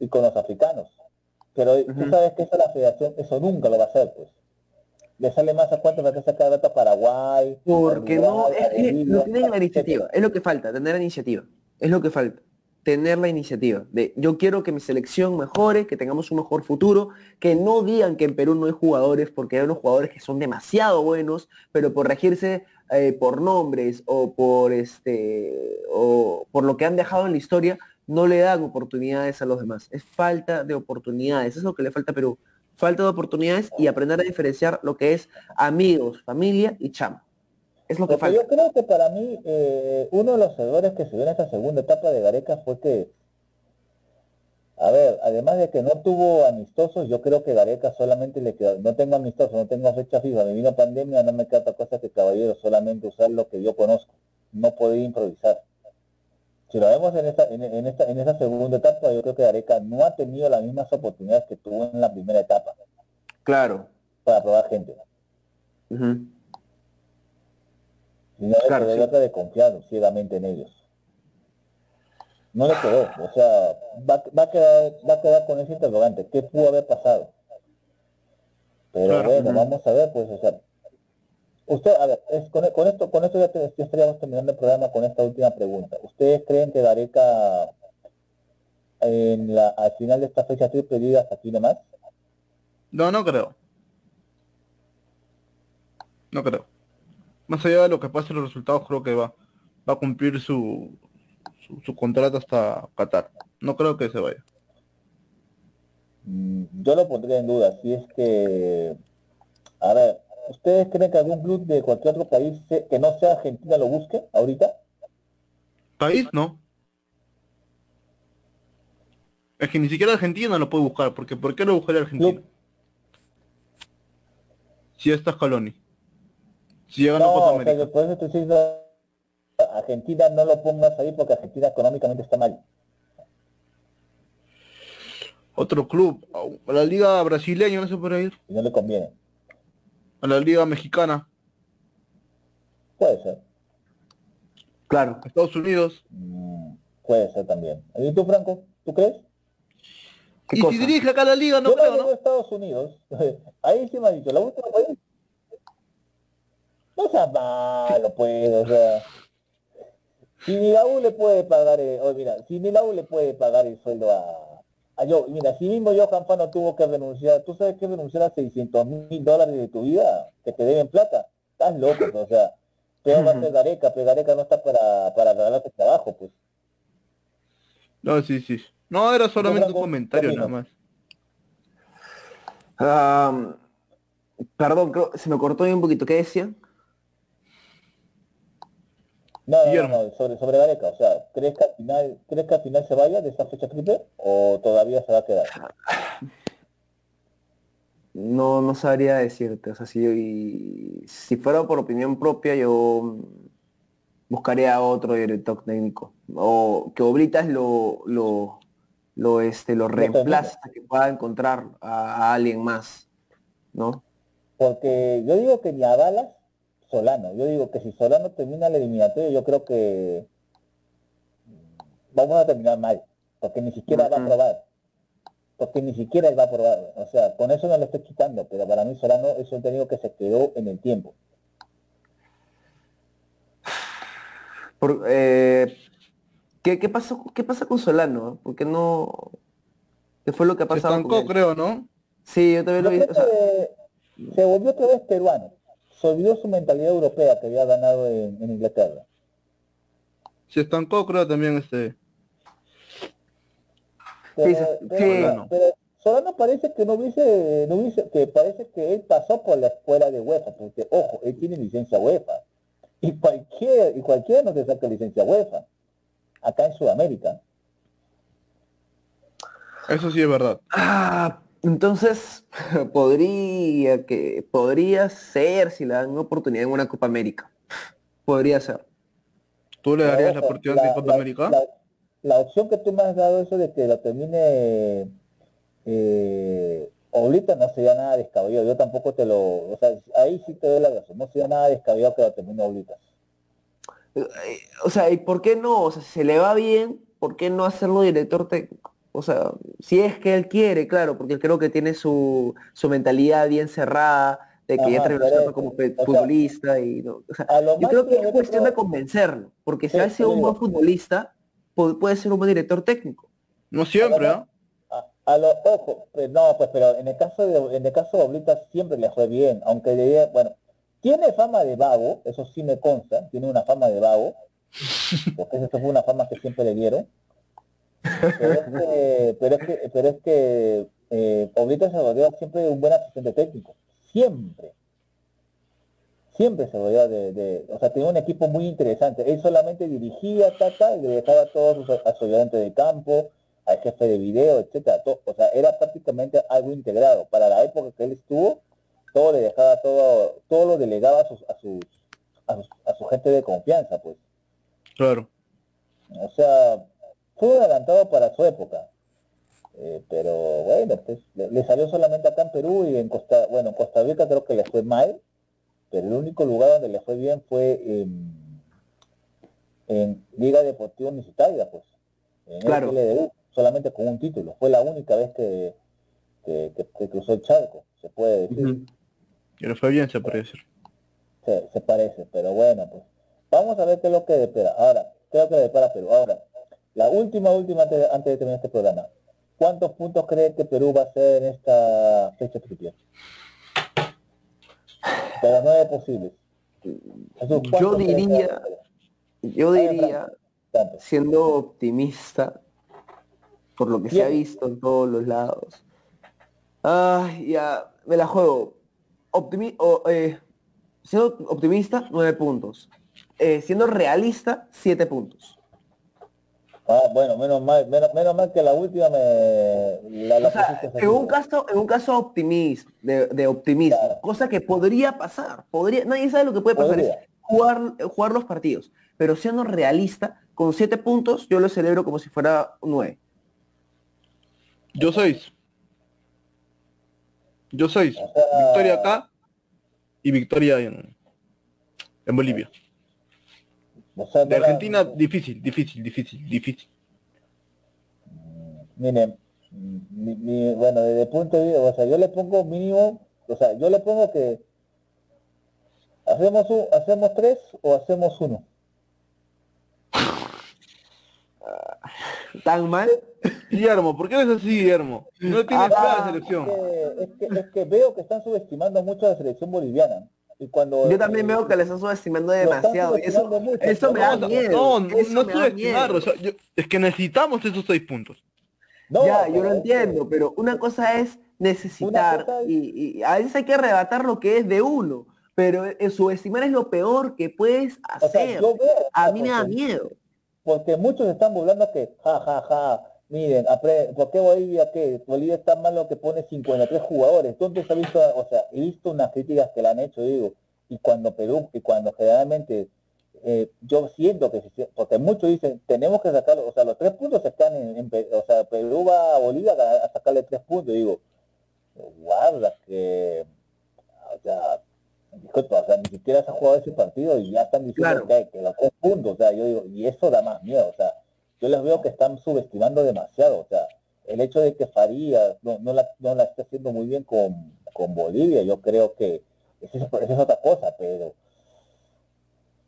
y con los africanos. Pero tú sabes que eso la federación, eso nunca lo va a hacer, pues. Le sale más a cuánto meterse cada rato a Paraguay. Porque a no, Uruguay, es no tienen la etcétera. iniciativa, es lo que falta, tener la iniciativa, es lo que falta, tener la iniciativa de yo quiero que mi selección mejore, que tengamos un mejor futuro, que no digan que en Perú no hay jugadores, porque hay unos jugadores que son demasiado buenos, pero por regirse eh, por nombres o por este o por lo que han dejado en la historia, no le dan oportunidades a los demás. Es falta de oportunidades, eso es lo que le falta a Perú. Falta de oportunidades y aprender a diferenciar lo que es amigos, familia y chamba. Es lo que falta. yo creo que para mí eh, uno de los errores que se dio en esta segunda etapa de Gareca fue que, a ver, además de que no tuvo amistosos, yo creo que Gareca solamente le quedó, no tengo amistosos, no tengo fecha fija, me vino pandemia, no me queda otra cosa que caballero, solamente usar lo que yo conozco, no podía improvisar. Si lo vemos en esta, en, en esta, en esta segunda etapa, yo creo que Gareca no ha tenido las mismas oportunidades que tuvo en la primera etapa Claro. para probar gente. Y no le Claro, quedó sí. de otra de confiar ciegamente en ellos. No le quedó, o sea, va, va a quedar, va a quedar con ese interrogante, ¿qué pudo haber pasado? Pero Claro. bueno, vamos a ver, pues, o sea, usted, a ver, es, con, con esto, con esto ya, te- ya estaríamos terminando el programa con esta última pregunta. ¿Ustedes creen que Gareca en la, al final de esta fecha triple diga hasta aquí nomás? No, no creo. No creo. Más allá de lo que pase los resultados, creo que va, va a cumplir su, su, su contrato hasta Qatar. No creo que se vaya. Mm, Yo lo pondría en duda, si es que, a ver, ¿ustedes creen que algún club de cualquier otro país se- que no sea Argentina lo busque ahorita? País, no. Es que ni siquiera Argentina lo puede buscar, porque ¿por qué lo buscaría Argentina? Club. Si está Scaloni. Si llega a No, Copa o sea, por eso estoy diciendo, Argentina no lo pongas ahí porque Argentina económicamente está mal. Otro club, a la liga brasileña no se puede ir. y no le conviene. a la Liga Mexicana, Puede ser. Claro. a Estados Unidos. Mm, puede ser también. ¿Y tú, Franco? ¿Tú crees? ¿Qué y cosa? si dirige acá la liga, no Yo creo, ¿no? Estados Unidos. <laughs> Ahí sí me ha dicho, la última vez. No seas malo, pues, o sea. Si ni la U le puede pagar, eh, oh, mira, si ni la U le puede pagar el sueldo a, a yo, mira, si mismo Johan Fano tuvo que renunciar, ¿tú sabes que renunciar a 600 mil dólares de tu vida? Que te deben plata. Estás loco, pues, o sea. Peor va a ser Gareca, pero Gareca no está para, para regalarte trabajo, pues. No, sí, sí. No, era solamente un comentario ¿qué nada más. Am, perdón, creo, se me cortó un poquito. ¿Qué decía? No, no, sobre, sobre Gareca, o sea, ¿crees que al final, ¿crees que al final se vaya de esa fecha triple o todavía se va a quedar? No, no sabría decirte. O sea, si, si fuera por opinión propia, yo buscaría a otro director técnico. O que Oblitas lo, lo, lo, este, lo reemplace hasta que pueda encontrar a, a alguien más. ¿No? Porque yo digo que ni a Dallas, Solano. Yo digo que si Solano termina el eliminatorio, yo creo que vamos a terminar mal. Porque ni siquiera va a probar. Porque ni siquiera él va a probar. O sea, con eso no le estoy quitando, pero para mí Solano es un técnico que se quedó en el tiempo. Por- eh, ¿qué, qué pasó, ¿Qué pasa con Solano? ¿Por qué no? ¿Qué fue lo que ha Se pasado con estancó, él? creo, ¿no? Sí, yo también Yo lo vi. o sea, se volvió otra vez peruano. Se olvidó su mentalidad europea que había ganado en, en Inglaterra. Se estancó, creo, también este. Pero, se- pero- sí. pero- pero Solano parece que no hubiese, no hubiese, que parece que él pasó por la escuela de UEFA, porque ojo, él tiene licencia UEFA. Y cualquier, y cualquiera no te saca licencia UEFA. Acá en Sudamérica. Eso sí es verdad. Ah, entonces <laughs> podría que podría ser si le dan una oportunidad en una Copa América. Podría ser. ¿Tú le darías la oportunidad de Copa la- América? La, la opción que tú me has dado, eso de que lo termine eh, Oblita, no sería nada descabellado. Yo tampoco te lo, o sea, ahí sí te doy la razón. No sería nada descabellado que lo termine Oblita. Eh, O sea, ¿y por qué no? O sea, si se le va bien, ¿por qué no hacerlo director técnico? O sea, si es que él quiere, claro, porque creo que tiene su, su mentalidad bien cerrada, de que ya Ajá, siendo eso. como sea, futbolista y no, o sea, A lo yo creo que es cuestión de convencerlo, porque si Sí, ha sido un buen futbolista, pu- puede ser un buen director técnico. No siempre, Ahora, ¿ah? A, a lo ojo, pues no, pues pero en el caso de en el caso de Oblita siempre le fue bien, aunque le bueno, tiene fama de vago, eso sí me consta, tiene una fama de vago, porque eso fue una fama que siempre le dieron. Pero es que, pero es que, pero es que eh, se rodeó siempre de un buen asistente técnico, siempre. Siempre se rodeó de, de- o sea, tenía un equipo muy interesante. Él solamente dirigía, tata, y le dejaba a todos sus a su ayudante de campo, al jefe de video, etcétera. to- o sea, era prácticamente algo integrado. Para la época que él estuvo, todo le dejaba, todo, todo lo delegaba a sus, a sus, a sus- a su gente de confianza, pues. Claro. O sea, fue un adelantado para su época. Eh, pero bueno, pues le, le salió solamente acá en Perú y en Costa, bueno, en Costa Rica creo que le fue mal, pero el único lugar donde le fue bien fue en, en Liga Deportiva Universitaria, pues. En Claro. LDU, solamente con un título. Fue la única vez que, que, que- que cruzó el charco, se puede decir. Ujú. Y le fue bien, se puede decir. se, se parece, pero bueno, pues vamos a ver qué es lo que depara. Ahora, lo que depara Perú. Ahora, la última, última antes, de- antes de terminar este programa. ¿Cuántos puntos cree que Perú va a hacer en esta fecha triple? De las nueve posibles. Yo ¿cuántos cree que diría-? Yo diría, siendo optimista, por lo que se ha visto en todos los lados. Ay, ya, me la juego. Optimi- o, eh, siendo optimista, nueve puntos. Eh, siendo realista, siete puntos. Ah, bueno, menos mal, menos, menos mal que la última me la, la O sea, en un caso, en un caso optimismo, de, de optimismo, Claro. cosa que podría pasar, podría, nadie sabe lo que puede pasar, Podría. es jugar, jugar los partidos, pero siendo realista, con siete puntos, yo lo celebro como si fuera nueve. Yo seis. Yo seis. O sea, Victoria acá. y victoria en, en Bolivia. De Argentina, difícil, difícil, difícil, difícil. Miren, mi- mi- bueno, desde el punto de vista, o sea, yo le pongo mínimo, o sea, yo le pongo que hacemos un, hacemos tres o hacemos uno. ¿Tan mal? Guillermo, ¿por qué eres así, Guillermo? No tienes Ah, nada de Es selección. que, es, que, es que veo que están subestimando mucho a la selección boliviana. Y cuando Yo también veo que le están subestimando demasiado. y Eso, mucho. eso me da No, miedo. no, no, eso no me es da subestimar, miedo. o sea, yo- es que necesitamos esos seis puntos. No, ya, yo lo entiendo, pero una cosa es necesitar Una cosa es- y, y a veces hay que arrebatar lo que es de uno, pero el subestimar es lo peor que puedes O sea, hacer. yo veo, a mí me da miedo. Porque muchos están burlando que, ja, ja, ja, miren, ¿por qué Bolivia qué? Bolivia está malo que pone 53 jugadores. Entonces he visto, o sea, he visto unas críticas que le han hecho, digo, y cuando Perú, y cuando generalmente eh, yo siento que, se- porque muchos dicen, tenemos que sacarlo, o sea, los tres puntos están en, en o sea, Perú va a Bolivia a, a sacarle tres puntos, digo, guarda que, o sea, disculpa, o sea, ni siquiera se ha jugado ese partido y ya están diciendo Claro. que, que los tres puntos, o sea, yo digo, y eso da más miedo, o sea, yo les veo que están subestimando demasiado, o sea, el hecho de que Farías no, no, la, no la esté haciendo muy bien con, con Bolivia, yo creo que eso es, eso es otra cosa, pero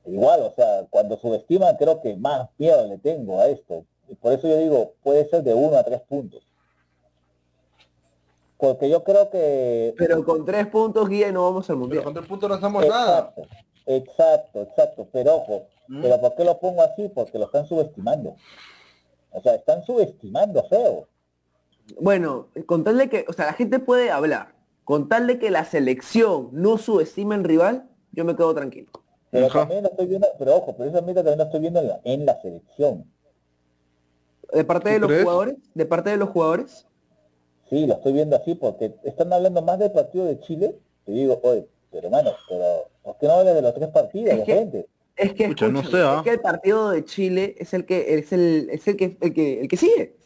igual, o sea, cuando subestiman creo que más miedo le tengo a esto. Y por eso yo digo, puede ser de uno a tres puntos. Porque yo creo que Pero con tres puntos, guía, y no vamos al Pero mundial. con tres puntos no hacemos nada. Exacto, exacto, exacto. Pero ojo, Mm. pero ¿por qué lo pongo así? Porque lo están subestimando. O sea, están subestimando feo. Bueno, con tal de que, o sea, la gente puede hablar, con tal de que la selección no subestime al rival, yo me quedo tranquilo. Pero Ajá. también lo estoy viendo, pero ojo, pero esa meta también lo estoy viendo en la, en la selección. De parte ¿Tú de los crees? jugadores, de parte de los jugadores, Sí, lo estoy viendo así porque están hablando más del partido de Chile. Te digo, oye, pero hermano, pero ¿por qué no hablas de los tres partidos Es de que- frente? Es que, Pucha, no escúchame, sé, ¿ah? es que el partido de Chile es el que es el, es el que el que el que sigue.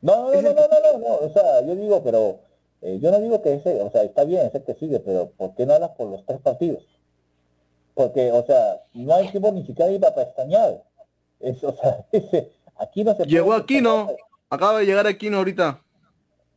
No, no, Es no, el no, no, no, no, o sea, yo digo, pero eh, yo no digo que ese, o sea, está bien, ese que sigue, pero ¿por qué no hablas por los tres partidos? Porque, o sea, no hay tiempo ni siquiera ir para pestañear. Es, o sea, <laughs> ese, aquí no se Llegó Aquino, acaba de llegar Aquino ahorita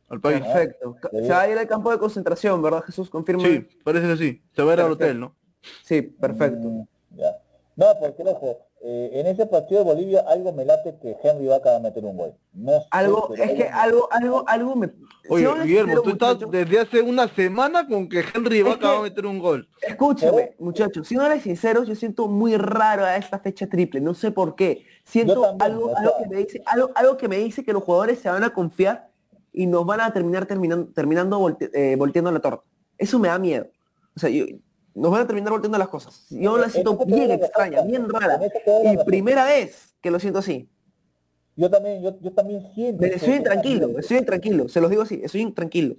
al país. Perfecto. Se va a ir al campo de concentración, ¿verdad, Jesús? Confirma. Sí, parece que sí. Se va a ir al hotel, ¿no? Sí, perfecto. Mm, ya. No, porque, ojo, eh, en ese partido de Bolivia algo me late que Henry Vaca va a meter un gol. No sé, Algo, es que algo, algo, algo me. Oye, Guillermo, tú estás desde hace una semana con que Henry Vaca va a meter un gol. Escúchame, muchachos, siendo sinceros, yo siento muy raro a esta fecha triple, no sé por qué. Siento también, algo, o algo que me dice, algo, algo que me dice que los jugadores se van a confiar y nos van a terminar terminando, terminando volte- eh, volteando la torta. Eso me da miedo. O sea, yo- nos van a terminar volteando las cosas. Yo la En siento bien extraña, bien en rara. Y primera vez que lo siento así. Yo también, yo, yo también siento. Me- que Estoy es intranquilo, estoy intranquilo, se los digo así, estoy intranquilo.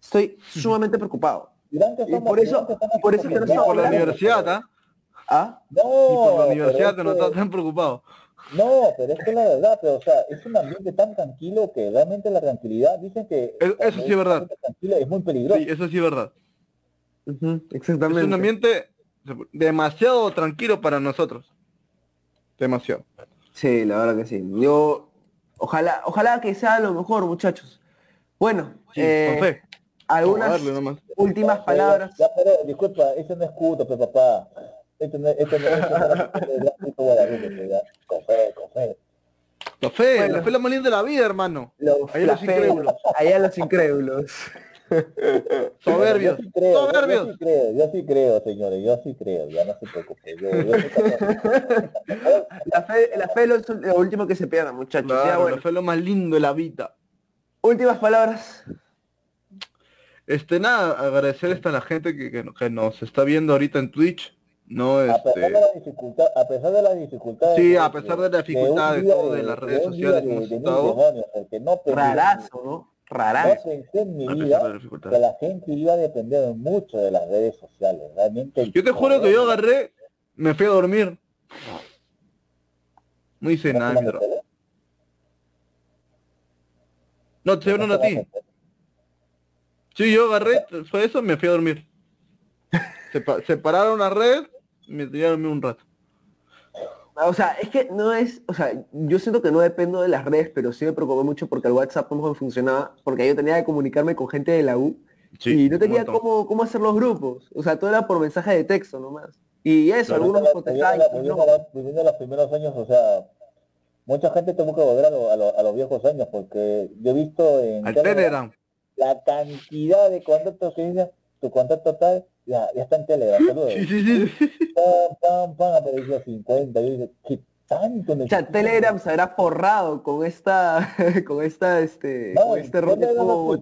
Estoy sumamente preocupado. Y por eso- por eso que no por la universidad, ¿ah? ¿Ah? No, Y por la pero universidad es que no estás tan preocupado. No, pero es que la verdad, pero o sea, es un ambiente tan tranquilo que realmente la tranquilidad, dicen que eso sí es verdad. tranquilo es muy peligroso. Sí, eso sí es verdad. Ujú, Es exactamente. un ambiente demasiado tranquilo para nosotros. Demasiado. Sí, la verdad que sí. Yo, ojalá, ojalá que sea lo mejor, muchachos. Bueno, Sí, eh, con fe. algunas últimas palabras. Ya, pero, disculpa, eso no es culto, pero papá. Esto no, esto no, esto no es. <laughs> Con fe, con fe. La fe, Bueno. la fe es la más linda de la vida, hermano. Los Ahí los flagelos, incrédulos. allá los incrédulos. Soberbios. Yo sí creo, Soberbios. Yo, sí creo, yo sí creo, señores, yo sí creo, ya no se preocupen. Yo, yo sí creo. <laughs> La fe, la fe es lo, último que se pierda, muchachos. Ya, Claro, bueno, la fe es lo más lindo de la vida. últimas palabras. Este, nada, agradecer a la gente que, que, que nos está viendo ahorita en Twitch. No, A pesar de este. la dificultad, a pesar de la dificultad. Sí, a pesar de la dificultad de todo, de las redes sociales de- hemos de estado. demonios, no Rarazo, ¿no? No Rarazo. pensé en mi pesar vida la que la gente iba a depender mucho de las redes sociales. Realmente. Yo te juro que yo agarré, me fui a dormir. No hice nada, mi bro. No, te estoy hablando a ti. Sí, yo agarré, fue eso, me fui a dormir. Sepa- separaron la red, me tiraron un rato. O sea, es que no es, o sea, yo siento que no dependo de las redes, pero sí me preocupé mucho porque el WhatsApp no me funcionaba, porque yo tenía que comunicarme con gente de la U Sí, y no tenía cómo, cómo hacer los grupos. O sea, todo era por mensaje de texto nomás. Y eso, Claro. algunos contestaban viviendo viviendo los primeros años, o sea, mucha gente tuvo que volver a, lo- a lo- a los viejos años, porque yo he visto en Al Telegram Telegram. la cantidad de contactos que dice, tu contacto tal, ya, ya está en Telegram, saludos. Sí, sí, sí. Pam, pam, pam, aparecía 50, yo dije, ¿qué tanto O sea? Telegram se habrá forrado con esta, <laughs> con esta, este, No, con este ¿dónde rollo como-?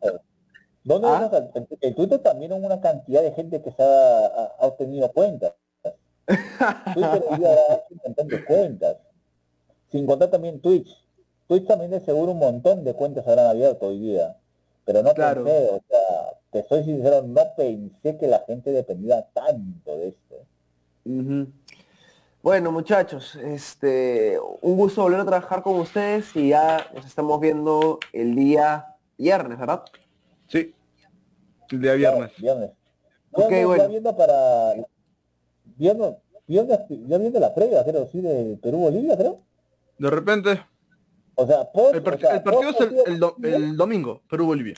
¿Dónde ¿Ah? el, el Twitter también es una cantidad de gente que se ha, ha- ha obtenido cuentas. <laughs> Twitter da un montón de cuentas. Sin contar también Twitch. Twitch también de seguro un montón de cuentas habrán abierto hoy día. Pero no Claro. pensé, o sea, te soy sincero, no pensé que la gente dependía tanto de esto. Ujú. Bueno, muchachos, este, un gusto volver a trabajar con ustedes y ya nos estamos viendo el día viernes, ¿verdad? Sí. El día viernes. Viernes. Ok, Viernes, bueno. Ya viendo para... Viernes, viernes, ya viendo la previa, creo, sí, de Perú-Bolivia, creo. De repente, O sea, post, el, par- o sea, el partido post es el, el do- con Chile, el domingo, Perú-Bolivia.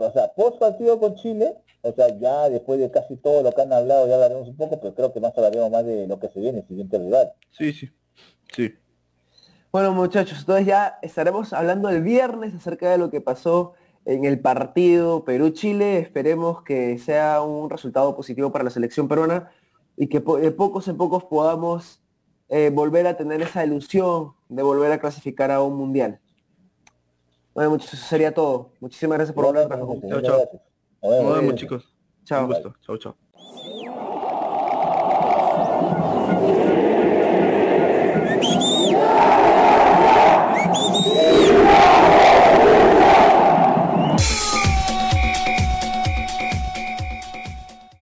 o sea, post partido con Chile, o sea, ya después de casi todo lo que han hablado, ya hablaremos un poco, pero creo que más hablaremos más de lo que se viene, el siguiente rival. Sí, sí. Sí. Bueno, muchachos, entonces ya estaremos hablando el viernes acerca de lo que pasó en el partido Perú-Chile. Esperemos que sea un resultado positivo para la selección peruana y que po- de pocos en pocos podamos eh, volver a tener esa ilusión de volver a clasificar a un mundial. Bueno, muchachos, eso sería todo. Muchísimas gracias por. Muchas Chao, chao. Nos vemos. Chicos. Chao. Un gusto. Chao, chao.